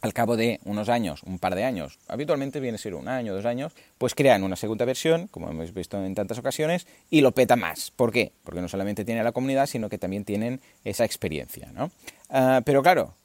[SPEAKER 1] al cabo de unos años, un par de años, habitualmente viene a ser un año, dos años, pues crean una segunda versión, como hemos visto en tantas ocasiones, y lo peta más. ¿Por qué? Porque no solamente tiene la comunidad, sino que también tienen esa experiencia. ¿no? Ah, pero claro,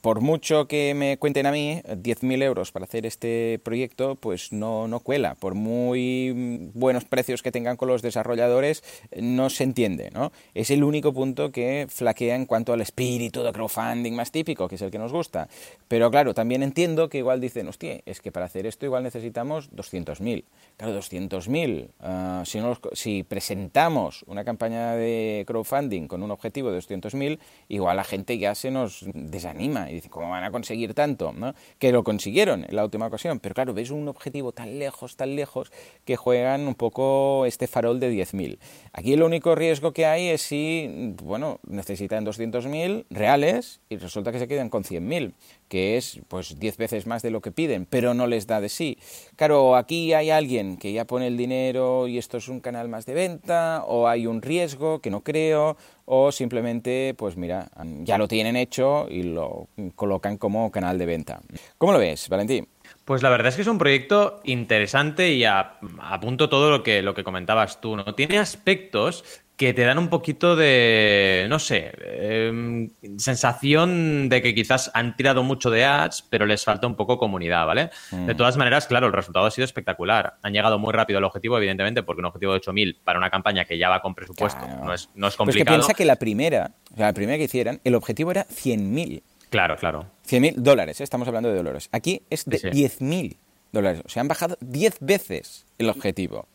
[SPEAKER 1] por mucho que me cuenten a mí 10.000 euros para hacer este proyecto, pues no, no cuela. Por muy buenos precios que tengan con los desarrolladores, no se entiende. ¿no? Es el único punto que flaquea en cuanto al espíritu de crowdfunding más típico, que es el que nos gusta. Pero claro, también entiendo que igual dicen, hostia, es que para hacer esto igual necesitamos 200.000. Claro, 200.000. Ah, si, si presentamos una campaña de crowdfunding con un objetivo de 200.000, igual la gente ya se nos desanima y dice, ¿cómo van a conseguir tanto? ¿no? Que lo consiguieron en la última ocasión, pero claro, ves un objetivo tan lejos, tan lejos, que juegan un poco este farol de 10.000. Aquí el único riesgo que hay es si, bueno, necesitan 200.000 reales y resulta que se quedan con 100.000 que es pues 10 veces más de lo que piden, pero no les da de sí. Claro, aquí hay alguien que ya pone el dinero y esto es un canal más de venta, o hay un riesgo que no creo, o simplemente, pues mira, ya lo tienen hecho y lo colocan como canal de venta. ¿Cómo lo ves, Valentín?
[SPEAKER 2] Pues la verdad es que es un proyecto interesante y apunto todo lo que, lo que comentabas tú, ¿no? Tiene aspectos que te dan un poquito de, no sé, em, sensación de que quizás han tirado mucho de ads, pero les falta un poco comunidad, ¿vale? De mm. todas maneras, claro, el resultado ha sido espectacular. Han llegado muy rápido al objetivo, evidentemente, porque un objetivo de 8.000 para una campaña que ya va con presupuesto no, es, no es complicado. Que
[SPEAKER 1] piensa que la primera, o sea, la primera que hicieran, el objetivo era 100.000.
[SPEAKER 2] Claro, claro.
[SPEAKER 1] 100.000 dólares, ¿eh? estamos hablando de dólares. Aquí es de 10.000 dólares. O sea, han bajado 10 veces el objetivo.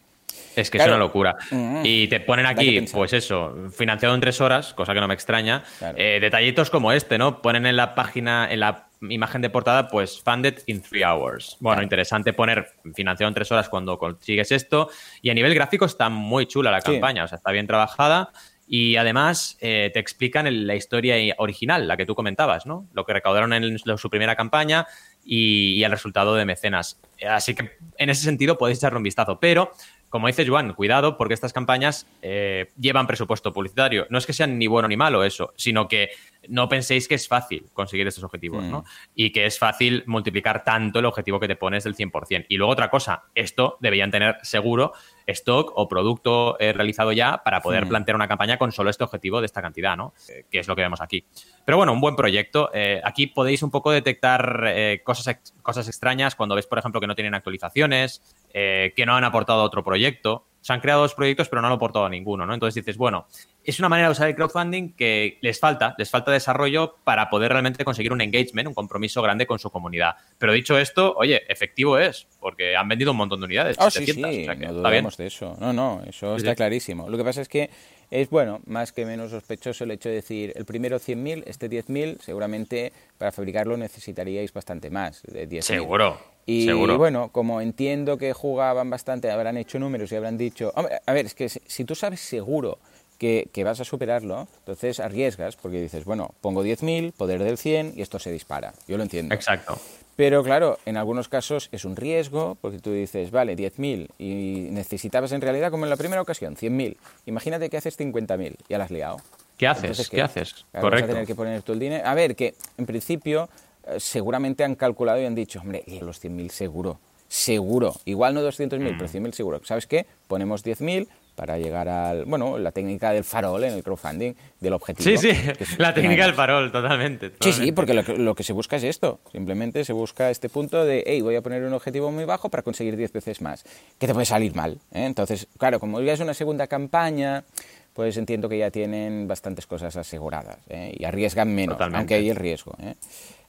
[SPEAKER 2] Es que es una locura. Mm. Y te ponen aquí, pues eso, financiado en tres horas, cosa que no me extraña. Eh, detallitos como este, ¿no? Ponen en la página, en la imagen de portada, pues funded in three hours. Bueno, interesante poner financiado en tres horas cuando consigues esto. Y a nivel gráfico está muy chula la campaña, o sea, está bien trabajada. Y además eh, te explican la historia original, la que tú comentabas, ¿no? Lo que recaudaron en su primera campaña y, y el resultado de mecenas. Así que en ese sentido podéis echarle un vistazo. Pero como dice Juan, cuidado porque estas campañas eh, llevan presupuesto publicitario. No es que sean ni bueno ni malo eso, sino que no penséis que es fácil conseguir estos objetivos, ¿no? Mm. Y que es fácil multiplicar tanto el objetivo que te pones del 100%. Y luego otra cosa, esto deberían tener seguro stock o producto eh, realizado ya para poder mm. plantear una campaña con solo este objetivo de esta cantidad, ¿no? Eh, que es lo que vemos aquí. Pero bueno, un buen proyecto. aquí podéis un poco detectar cosas, cosas extrañas cuando ves, por ejemplo, que no tienen actualizaciones, que no han aportado otro proyecto. Se han creado dos proyectos, pero no han aportado a ninguno, ¿no? Entonces dices, bueno, es una manera de usar el crowdfunding que les falta, les falta desarrollo para poder realmente conseguir un engagement, un compromiso grande con su comunidad. Pero dicho esto, oye, efectivo es, porque han vendido un montón de unidades.
[SPEAKER 1] Ah, sí, sí, no dudamos de eso. No, no, eso está clarísimo. Lo que pasa es que es, bueno, más que menos sospechoso el hecho de decir, el primero 100.000, este 10.000, seguramente para fabricarlo necesitaríais bastante más, de 10.000.
[SPEAKER 2] Seguro.
[SPEAKER 1] Y bueno, como entiendo que jugaban bastante, habrán hecho números y habrán dicho, a ver, es que si tú sabes seguro que, vas a superarlo, entonces arriesgas porque dices, bueno, pongo 10.000, poder del 100 y esto se dispara. Yo lo entiendo.
[SPEAKER 2] Exacto.
[SPEAKER 1] Pero claro, en algunos casos es un riesgo porque tú dices, vale, 10.000 y necesitabas en realidad, como en la primera ocasión, 100.000. Imagínate que haces 50.000, ya las has liado.
[SPEAKER 2] ¿Qué haces? ¿qué? haces?
[SPEAKER 1] Correcto. Vas a tener que poner tú el dinero. A ver, que en principio eh, seguramente han calculado y han dicho, hombre, los 100.000 seguro, seguro. Igual no 200.000, mm. pero 100.000 seguro. ¿Sabes qué? Ponemos 10.000, para llegar al, bueno, la técnica del farol en el crowdfunding, del objetivo.
[SPEAKER 2] Sí, sí, <laughs> la técnica del farol, totalmente,
[SPEAKER 1] Sí, sí, porque lo, que se busca es esto, simplemente se busca este punto de, hey, voy a poner un objetivo muy bajo para conseguir 10 veces más, que te puede salir mal. ¿eh? Entonces, claro, como ya es una segunda campaña, pues entiendo que ya tienen bastantes cosas aseguradas ¿eh? y arriesgan menos, aunque hay el riesgo. ¿eh?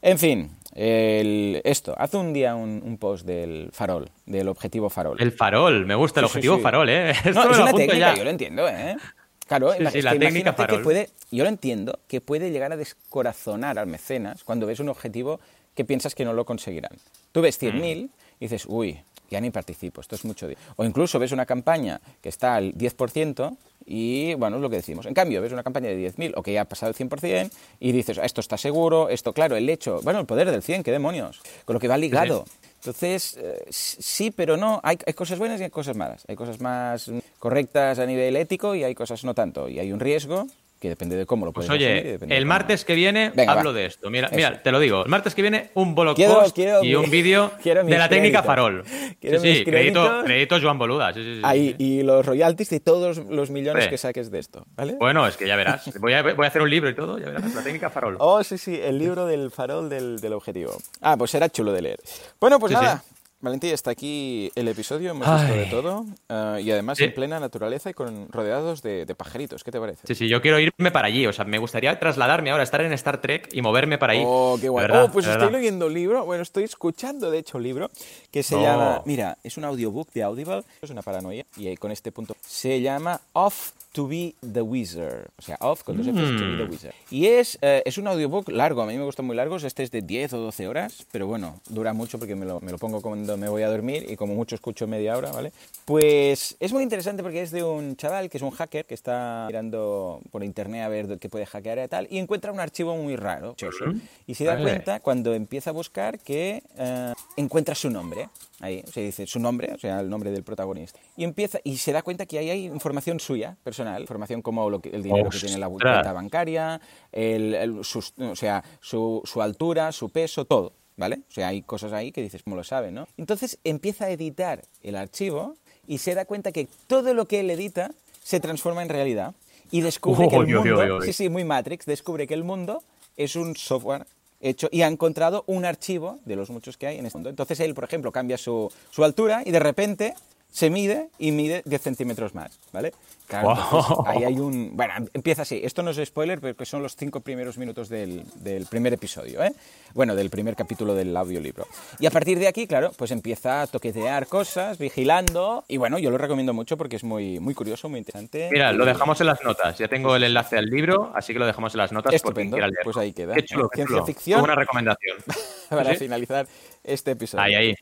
[SPEAKER 1] En fin, esto, haz un día un, post del farol, del objetivo farol.
[SPEAKER 2] El farol, me gusta el objetivo farol, ¿eh? <laughs>
[SPEAKER 1] Esto no, es una técnica, yo lo entiendo, ¿eh? Claro, la técnica farol. Que puede, yo lo entiendo, que puede llegar a descorazonar al mecenas cuando ves un objetivo que piensas que no lo conseguirán. Tú ves 100.000 y dices, uy, ya ni participo, esto es mucho. O incluso ves una campaña que está al 10% y, bueno, es lo que decimos. En cambio, ves una campaña de 10.000 o que ya ha pasado el 100% y dices, esto está seguro, esto, claro, el hecho, bueno, el poder del 100, qué demonios, con lo que va ligado. Entonces, eh, sí, pero no, hay, hay, cosas buenas y hay cosas malas. Hay cosas más correctas a nivel ético y hay cosas no tanto. Y hay un riesgo que depende de cómo lo
[SPEAKER 2] pues
[SPEAKER 1] puedes
[SPEAKER 2] oye, el martes que viene hablo de esto. Mira, mira, te lo digo. El martes que viene un blog post y un vídeo <laughs> de la técnica farol. <laughs> sí, sí, crédito, crédito Joan Boluda. Sí, sí,
[SPEAKER 1] Ahí, y los royalties de todos los millones que saques de esto, ¿vale?
[SPEAKER 2] Bueno, es que ya verás. <laughs> Voy a, voy a, hacer un libro y todo, ya verás. La técnica farol.
[SPEAKER 1] Oh, sí, sí, el libro del farol del, del objetivo. Ah, pues será chulo de leer. Bueno, pues nada. Valentín, hasta aquí el episodio, hemos visto de todo eh, y además en plena naturaleza y con rodeados de, pajaritos. ¿Qué te parece?
[SPEAKER 2] Sí, sí, yo quiero irme para allí, o sea, me gustaría trasladarme ahora, estar en Star Trek y moverme para allí.
[SPEAKER 1] Oh, qué guay. oh, pues estoy leyendo un libro, bueno, estoy escuchando de hecho un libro que se llama, mira, es un audiobook de Audible, es una paranoia y con este punto se llama Off to be the Wizard. O sea, off con dos F's, to be the mm. Wizard. Y es, eh, es un audiobook largo, a mí me gustan muy largos. Este es de 10 o 12 horas, pero bueno, dura mucho porque me lo, me lo pongo cuando me voy a dormir y como mucho escucho media hora, ¿vale? Pues es muy interesante porque es de un chaval que es un hacker que está mirando por internet a ver qué puede hackear y tal y encuentra un archivo muy raro. Y se da cuenta cuando empieza a buscar que eh, encuentra su nombre. Ahí se dice su nombre, o sea, el nombre del protagonista. Y empieza y se da cuenta que ahí hay información suya, personal, información como lo que, el dinero que tiene en la cuenta bancaria, el, o sea, su, su altura, su peso, todo. ¿Vale? O sea, hay cosas ahí que dices, ¿cómo lo sabe, no? Entonces empieza a editar el archivo y se da cuenta que todo lo que él edita se transforma en realidad y descubre que el mundo, sí, sí, muy Matrix, descubre que el mundo es un software hecho y ha encontrado un archivo de los muchos que hay en este mundo. Entonces él, por ejemplo, cambia su, su altura y de repente se mide y mide 10 centímetros más, ¿vale? Claro, ahí hay un... Bueno, empieza así. Esto no es spoiler, pero son los cinco primeros minutos del, del, primer episodio, ¿eh? Bueno, del primer capítulo del audiolibro. Y a partir de aquí, claro, pues empieza a toquetear cosas, vigilando. Y bueno, yo lo recomiendo mucho porque es muy, muy curioso, muy interesante.
[SPEAKER 2] Mira, lo dejamos en las notas. Ya tengo el enlace al libro, así que lo dejamos en las notas.
[SPEAKER 1] Estupendo. Pues ahí queda.
[SPEAKER 2] Qué chulo, Ciencia ficción. Una recomendación. <laughs>
[SPEAKER 1] Para finalizar este episodio.
[SPEAKER 2] Ahí, ahí.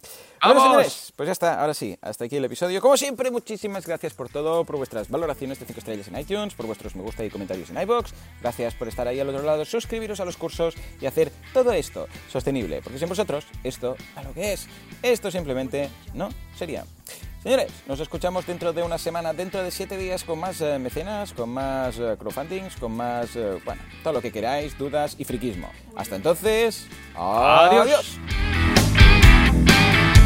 [SPEAKER 1] Bueno, señores, pues ya está, ahora sí, hasta aquí el episodio. Como siempre, muchísimas gracias por todo, por vuestras valoraciones de 5 estrellas en iTunes, por vuestros me gusta y comentarios en iBox. Gracias por estar ahí al otro lado, suscribiros a los cursos y hacer todo esto sostenible, porque sin vosotros, esto a lo que es, esto simplemente no sería. Señores, nos escuchamos dentro de una semana, dentro de siete días, con más eh, mecenas, con más eh, crowdfundings, con más, eh, bueno, todo lo que queráis, dudas y friquismo. Hasta entonces, adiós. Bye.